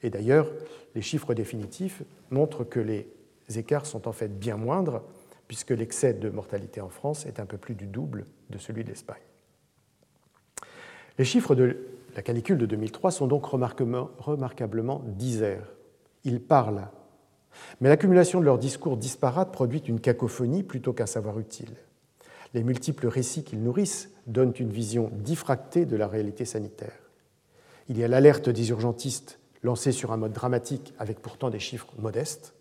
Et d'ailleurs, les chiffres définitifs montrent que les écarts sont en fait bien moindres, puisque l'excès de mortalité en France est un peu plus du double de celui de l'Espagne. Les chiffres de la canicule de 2003 sont donc remarquablement disaires. Ils parlent, mais l'accumulation de leurs discours disparates produit une cacophonie plutôt qu'un savoir utile. Les multiples récits qu'ils nourrissent donnent une vision diffractée de la réalité sanitaire. Il y a l'alerte des urgentistes lancée sur un mode dramatique avec pourtant des chiffres modestes,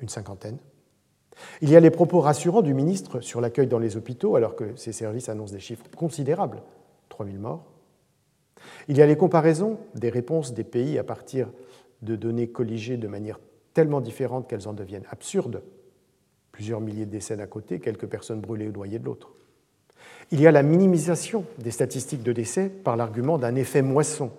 une cinquantaine. Il y a les propos rassurants du ministre sur l'accueil dans les hôpitaux alors que ces services annoncent des chiffres considérables, 3000 morts. Il y a les comparaisons des réponses des pays à partir de données colligées de manière tellement différente qu'elles en deviennent absurdes. Plusieurs milliers de décès d'un côté, quelques personnes brûlées ou noyées de l'autre. Il y a la minimisation des statistiques de décès par l'argument d'un effet moisson,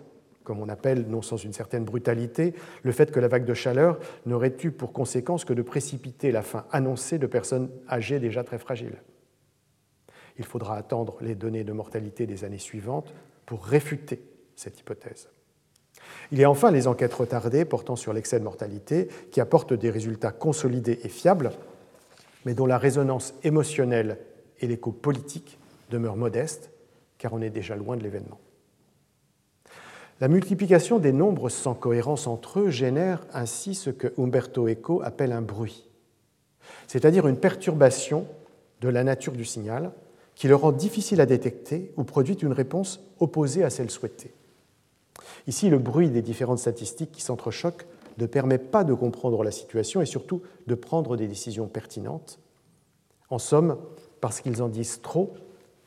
comme on appelle, non sans une certaine brutalité, le fait que la vague de chaleur n'aurait eu pour conséquence que de précipiter la fin annoncée de personnes âgées déjà très fragiles. Il faudra attendre les données de mortalité des années suivantes pour réfuter cette hypothèse. Il y a enfin les enquêtes retardées portant sur l'excès de mortalité qui apportent des résultats consolidés et fiables, mais dont la résonance émotionnelle et l'écho politique demeurent modestes, car on est déjà loin de l'événement. La multiplication des nombres sans cohérence entre eux génère ainsi ce que Umberto Eco appelle un bruit, c'est-à-dire une perturbation de la nature du signal qui le rend difficile à détecter ou produit une réponse opposée à celle souhaitée. Ici, le bruit des différentes statistiques qui s'entrechoquent ne permet pas de comprendre la situation et surtout de prendre des décisions pertinentes. En somme, parce qu'ils en disent trop,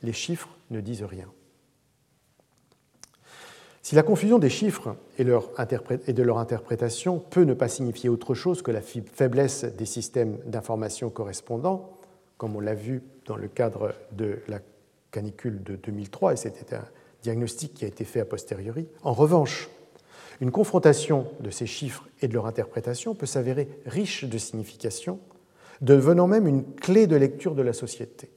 les chiffres ne disent rien. Si la confusion des chiffres et, de leur interprétation peut ne pas signifier autre chose que la faiblesse des systèmes d'information correspondants, comme on l'a vu dans le cadre de la canicule de 2003, et c'était un diagnostic qui a été fait a posteriori, en revanche, une confrontation de ces chiffres et de leur interprétation peut s'avérer riche de signification, devenant même une clé de lecture de la société.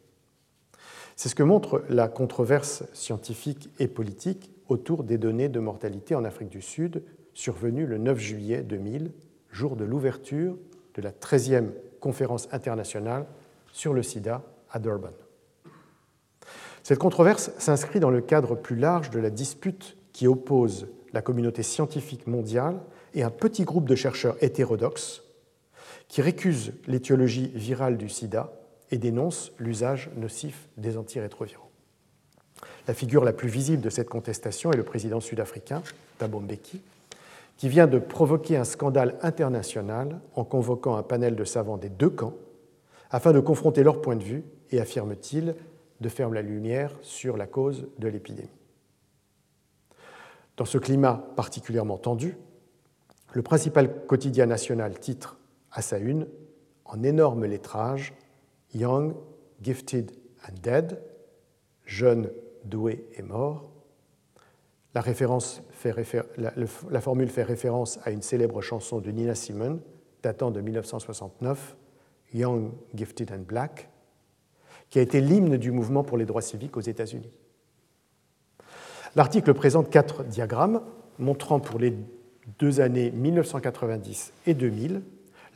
C'est ce que montre la controverse scientifique et politique autour des données de mortalité en Afrique du Sud, survenue le 9 juillet 2000, jour de l'ouverture de la 13e conférence internationale sur le sida à Durban. Cette controverse s'inscrit dans le cadre plus large de la dispute qui oppose la communauté scientifique mondiale et un petit groupe de chercheurs hétérodoxes qui récusent l'étiologie virale du sida et dénoncent l'usage nocif des antirétroviraux. La figure la plus visible de cette contestation est le président sud-africain, Thabo Mbeki, qui vient de provoquer un scandale international en convoquant un panel de savants des deux camps afin de confronter leur point de vue et, affirme-t-il, de faire la lumière sur la cause de l'épidémie. Dans ce climat particulièrement tendu, le principal quotidien national titre à sa une, en énorme lettrage, Young, Gifted and Dead, jeune, doué et mort. La, la formule fait référence à une célèbre chanson de Nina Simone datant de 1969, Young, Gifted and Black, qui a été l'hymne du mouvement pour les droits civiques aux États-Unis. L'article présente quatre diagrammes montrant pour les deux années 1990 et 2000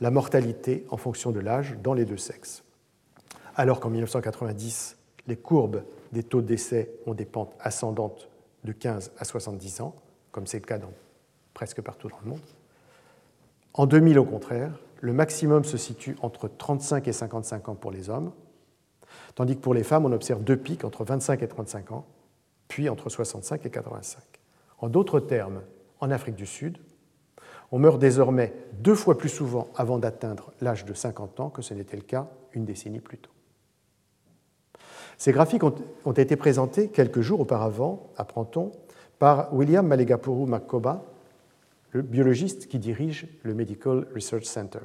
la mortalité en fonction de l'âge dans les deux sexes. Alors qu'en 1990, les courbes des taux de décès ont des pentes ascendantes de 15 à 70 ans, comme c'est le cas dans presque partout dans le monde. En 2000, au contraire, le maximum se situe entre 35 et 55 ans pour les hommes, tandis que pour les femmes, on observe deux pics entre 25 et 35 ans, puis entre 65 et 85. En d'autres termes, en Afrique du Sud, on meurt désormais deux fois plus souvent avant d'atteindre l'âge de 50 ans que ce n'était le cas une décennie plus tôt. Ces graphiques ont, été présentés quelques jours auparavant, apprend-on, par William Malegapuru Makoba, le biologiste qui dirige le Medical Research Center,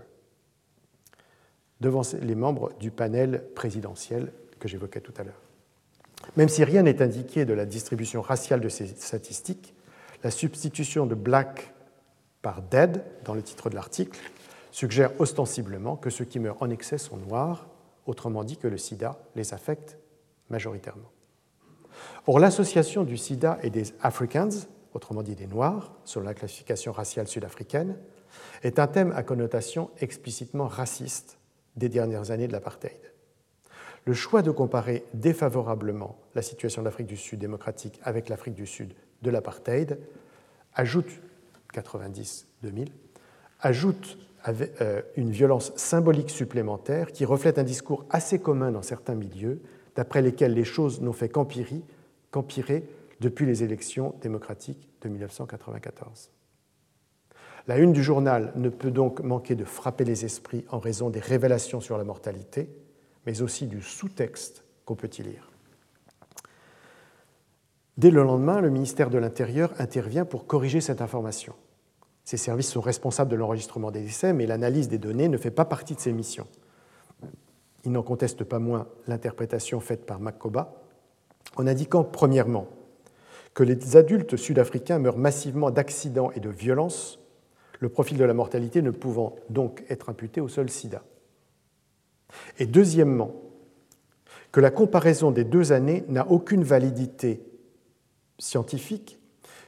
devant les membres du panel présidentiel que j'évoquais tout à l'heure. Même si rien n'est indiqué de la distribution raciale de ces statistiques, la substitution de black par dead dans le titre de l'article suggère ostensiblement que ceux qui meurent en excès sont noirs, autrement dit que le sida les affecte majoritairement. Or, l'association du sida et des Africans, autrement dit des noirs, selon la classification raciale sud-africaine, est un thème à connotation explicitement raciste des dernières années de l'apartheid le choix de comparer défavorablement la situation de l'Afrique du Sud démocratique avec l'Afrique du Sud de l'apartheid ajoute 90-2000 ajoute euh, une violence symbolique supplémentaire qui reflète un discours assez commun dans certains milieux, d'après lesquels les choses n'ont fait qu'empirer depuis les élections démocratiques de 1994. La une du journal ne peut donc manquer de frapper les esprits en raison des révélations sur la mortalité, mais aussi du sous-texte qu'on peut y lire. Dès le lendemain, le ministère de l'Intérieur intervient pour corriger cette information. Ces services sont responsables de l'enregistrement des décès, mais l'analyse des données ne fait pas partie de ses missions. Il n'en conteste pas moins l'interprétation faite par Makoba en indiquant premièrement que les adultes sud-africains meurent massivement d'accidents et de violences, le profil de la mortalité ne pouvant donc être imputé au seul sida. Et deuxièmement, que la comparaison des deux années n'a aucune validité scientifique,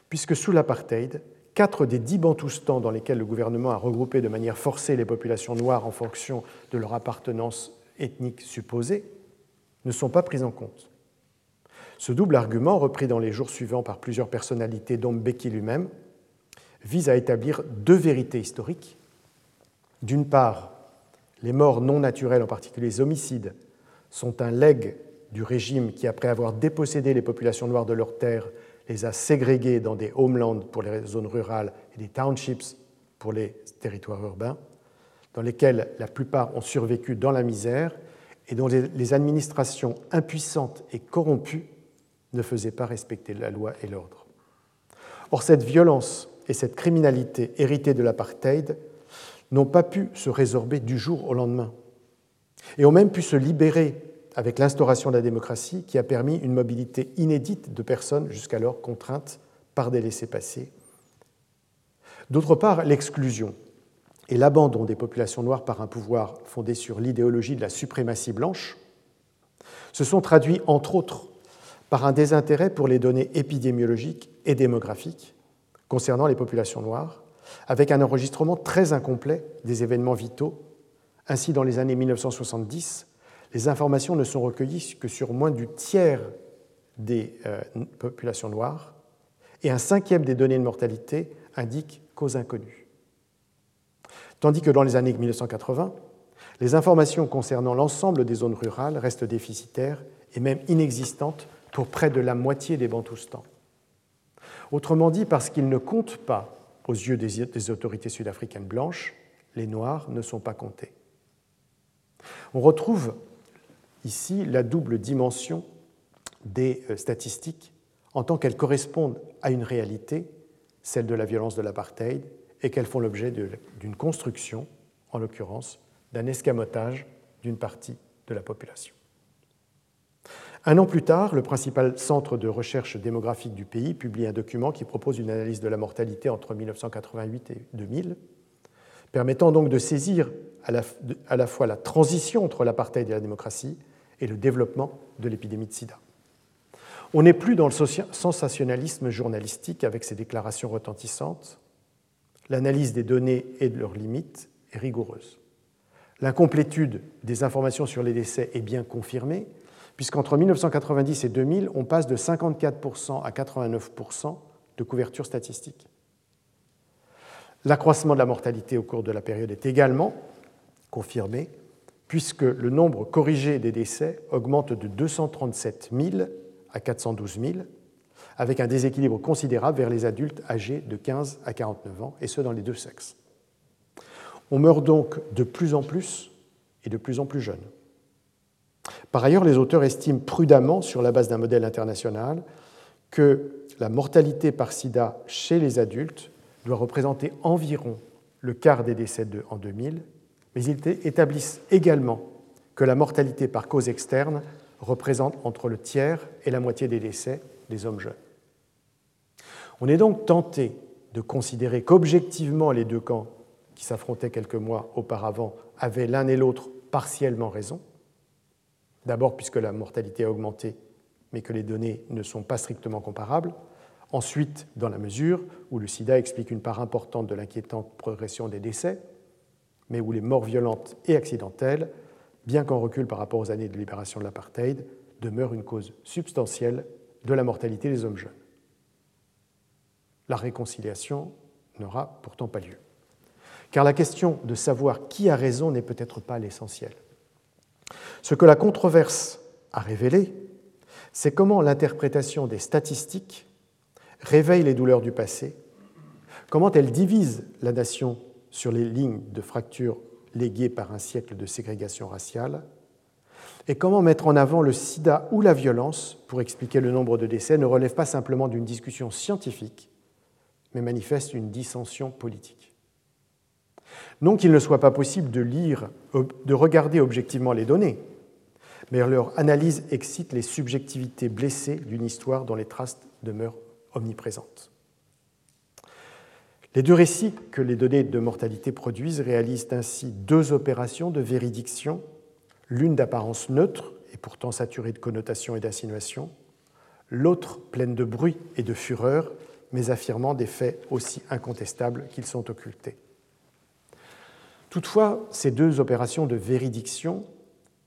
puisque sous l'apartheid, quatre des dix bantoustans dans lesquels le gouvernement a regroupé de manière forcée les populations noires en fonction de leur appartenance ethnique supposée ne sont pas pris en compte. Ce double argument, repris dans les jours suivants par plusieurs personnalités, dont Becky lui-même, vise à établir deux vérités historiques. D'une part, les morts non naturelles, en particulier les homicides, sont un legs du régime qui, après avoir dépossédé les populations noires de leurs terres, les a ségrégées dans des homelands pour les zones rurales et des townships pour les territoires urbains, dans lesquels la plupart ont survécu dans la misère et dont les administrations impuissantes et corrompues ne faisaient pas respecter la loi et l'ordre. Or, cette violence et cette criminalité héritées de l'apartheid n'ont pas pu se résorber du jour au lendemain et ont même pu se libérer avec l'instauration de la démocratie qui a permis une mobilité inédite de personnes jusqu'alors contraintes par des laissés-passer. D'autre part, l'exclusion et l'abandon des populations noires par un pouvoir fondé sur l'idéologie de la suprématie blanche se sont traduits, entre autres, par un désintérêt pour les données épidémiologiques et démographiques concernant les populations noires, avec un enregistrement très incomplet des événements vitaux. Ainsi, dans les années 1970, les informations ne sont recueillies que sur moins du tiers des euh, populations noires, et un cinquième des données de mortalité indique cause inconnue. Tandis que dans les années 1980, les informations concernant l'ensemble des zones rurales restent déficitaires et même inexistantes pour près de la moitié des Bantoustans. Autrement dit, parce qu'ils ne comptent pas aux yeux des autorités sud-africaines blanches, les Noirs ne sont pas comptés. On retrouve ici la double dimension des euh, statistiques en tant qu'elles correspondent à une réalité, celle de la violence de l'apartheid, et qu'elles font l'objet d'une construction, en l'occurrence d'un escamotage d'une partie de la population. Un an plus tard, le principal centre de recherche démographique du pays publie un document qui propose une analyse de la mortalité entre 1988 et 2000, permettant donc de saisir à la, fois la transition entre l'apartheid et la démocratie et le développement de l'épidémie de sida. On n'est plus dans le sensationnalisme journalistique avec ses déclarations retentissantes. L'analyse des données et de leurs limites est rigoureuse. L'incomplétude des informations sur les décès est bien confirmée, puisqu'entre 1990 et 2000, on passe de 54% à 89% de couverture statistique. L'accroissement de la mortalité au cours de la période est également confirmé, puisque le nombre corrigé des décès augmente de 237 000 à 412 000, avec un déséquilibre considérable vers les adultes âgés de 15 à 49 ans, et ce dans les deux sexes. On meurt donc de plus en plus et de plus en plus jeunes. Par ailleurs, les auteurs estiment prudemment, sur la base d'un modèle international, que la mortalité par sida chez les adultes doit représenter environ le quart des décès en 2000 mais ils établissent également que la mortalité par cause externe représente entre le tiers et la moitié des décès des hommes jeunes. On est donc tenté de considérer qu'objectivement les deux camps qui s'affrontaient quelques mois auparavant avaient l'un et l'autre partiellement raison. D'abord puisque la mortalité a augmenté, mais que les données ne sont pas strictement comparables. Ensuite, dans la mesure où le sida explique une part importante de l'inquiétante progression des décès, mais où les morts violentes et accidentelles, bien qu'en recul par rapport aux années de libération de l'apartheid, demeurent une cause substantielle de la mortalité des hommes jeunes. La réconciliation n'aura pourtant pas lieu. Car la question de savoir qui a raison n'est peut-être pas l'essentiel. Ce que la controverse a révélé, c'est comment l'interprétation des statistiques réveille les douleurs du passé, comment elle divise la nation sur les lignes de fracture léguées par un siècle de ségrégation raciale et comment mettre en avant le sida ou la violence pour expliquer le nombre de décès ne relève pas simplement d'une discussion scientifique, mais manifeste une dissension politique. Non qu'il ne soit pas possible de lire, de regarder objectivement les données, mais leur analyse excite les subjectivités blessées d'une histoire dont les traces demeurent omniprésentes. Les deux récits que les données de mortalité produisent réalisent ainsi deux opérations de véridiction, l'une d'apparence neutre et pourtant saturée de connotations et d'insinuations, l'autre pleine de bruit et de fureur, mais affirmant des faits aussi incontestables qu'ils sont occultés. Toutefois, ces deux opérations de véridiction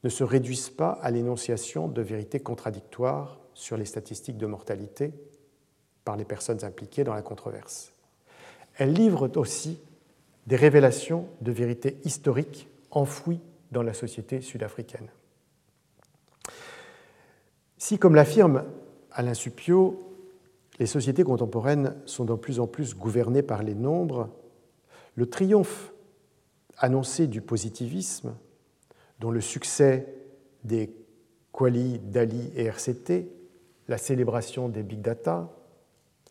ne se réduisent pas à l'énonciation de vérités contradictoires sur les statistiques de mortalité par les personnes impliquées dans la controverse. Elle livre aussi des révélations de vérités historiques enfouies dans la société sud-africaine. Si, comme l'affirme Alain Suppiot, les sociétés contemporaines sont de plus en plus gouvernées par les nombres, le triomphe annoncé du positivisme, dont le succès des Quali, Dali et RCT, la célébration des big data,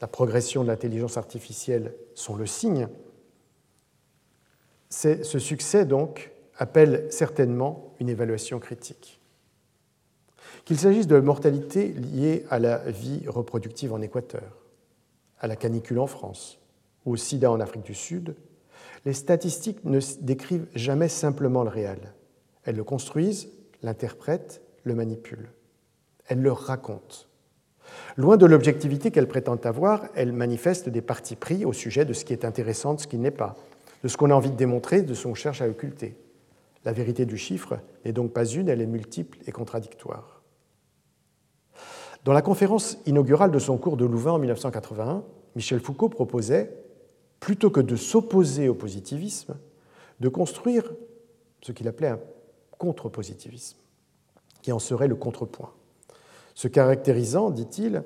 la progression de l'intelligence artificielle sont le signe, ce succès donc appelle certainement une évaluation critique. Qu'il s'agisse de mortalité liée à la vie reproductive en Équateur, à la canicule en France au sida en Afrique du Sud, les statistiques ne décrivent jamais simplement le réel. Elles le construisent, l'interprètent, le manipulent. Elles le racontent. Loin de l'objectivité qu'elles prétendent avoir, elles manifestent des partis pris au sujet de ce qui est intéressant, de ce qui n'est pas, de ce qu'on a envie de démontrer, de ce qu'on cherche à occulter. La vérité du chiffre n'est donc pas une, elle est multiple et contradictoire. Dans la conférence inaugurale de son cours de Louvain en 1981, Michel Foucault proposait, plutôt que de s'opposer au positivisme, de construire ce qu'il appelait un contre-positivisme, qui en serait le contrepoint, se caractérisant, dit-il,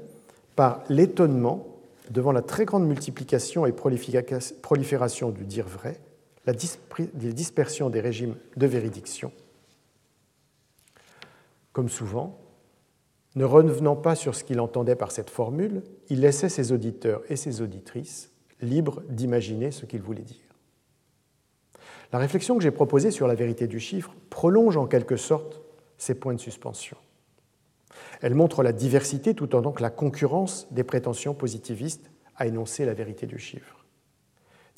par l'étonnement devant la très grande multiplication et prolifération du dire vrai, la dispersion des régimes de véridiction. Comme souvent, ne revenant pas sur ce qu'il entendait par cette formule, il laissait ses auditeurs et ses auditrices libres d'imaginer ce qu'il voulait dire. La réflexion que j'ai proposée sur la vérité du chiffre prolonge en quelque sorte ces points de suspension. Elle montre la diversité tout en donc la concurrence des prétentions positivistes à énoncer la vérité du chiffre.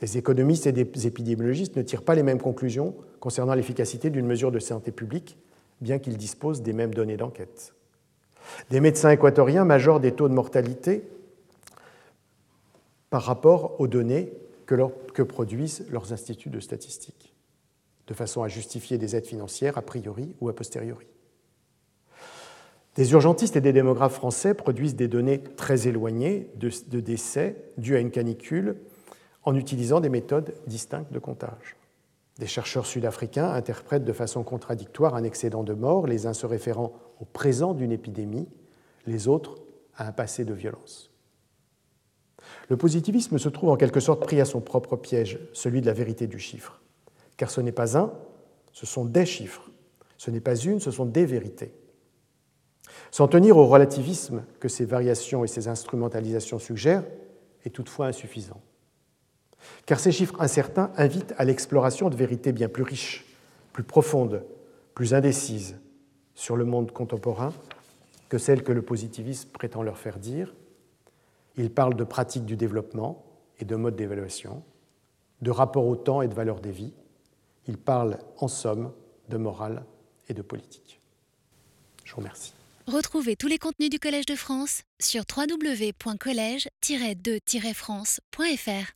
Des économistes et des épidémiologistes ne tirent pas les mêmes conclusions concernant l'efficacité d'une mesure de santé publique, bien qu'ils disposent des mêmes données d'enquête. Des médecins équatoriens majorent des taux de mortalité par rapport aux données que, produisent leurs instituts de statistiques, de façon à justifier des aides financières a priori ou a posteriori. Des urgentistes et des démographes français produisent des données très éloignées de, de décès dus à une canicule en utilisant des méthodes distinctes de comptage. Des chercheurs sud-africains interprètent de façon contradictoire un excédent de morts, les uns se référant au présent d'une épidémie, les autres à un passé de violence. Le positivisme se trouve en quelque sorte pris à son propre piège, celui de la vérité du chiffre. Car ce n'est pas un, ce sont des chiffres. Ce n'est pas une, ce sont des vérités. S'en tenir au relativisme que ces variations et ces instrumentalisations suggèrent est toutefois insuffisant. Car ces chiffres incertains invitent à l'exploration de vérités bien plus riches, plus profondes, plus indécises sur le monde contemporain que celles que le positivisme prétend leur faire dire. Ils parlent de pratiques du développement et de modes d'évaluation, de rapport au temps et de valeur des vies. Ils parlent en somme de morale et de politique. Je vous remercie. Retrouvez tous les contenus du Collège de France sur www.colège-2-france.fr.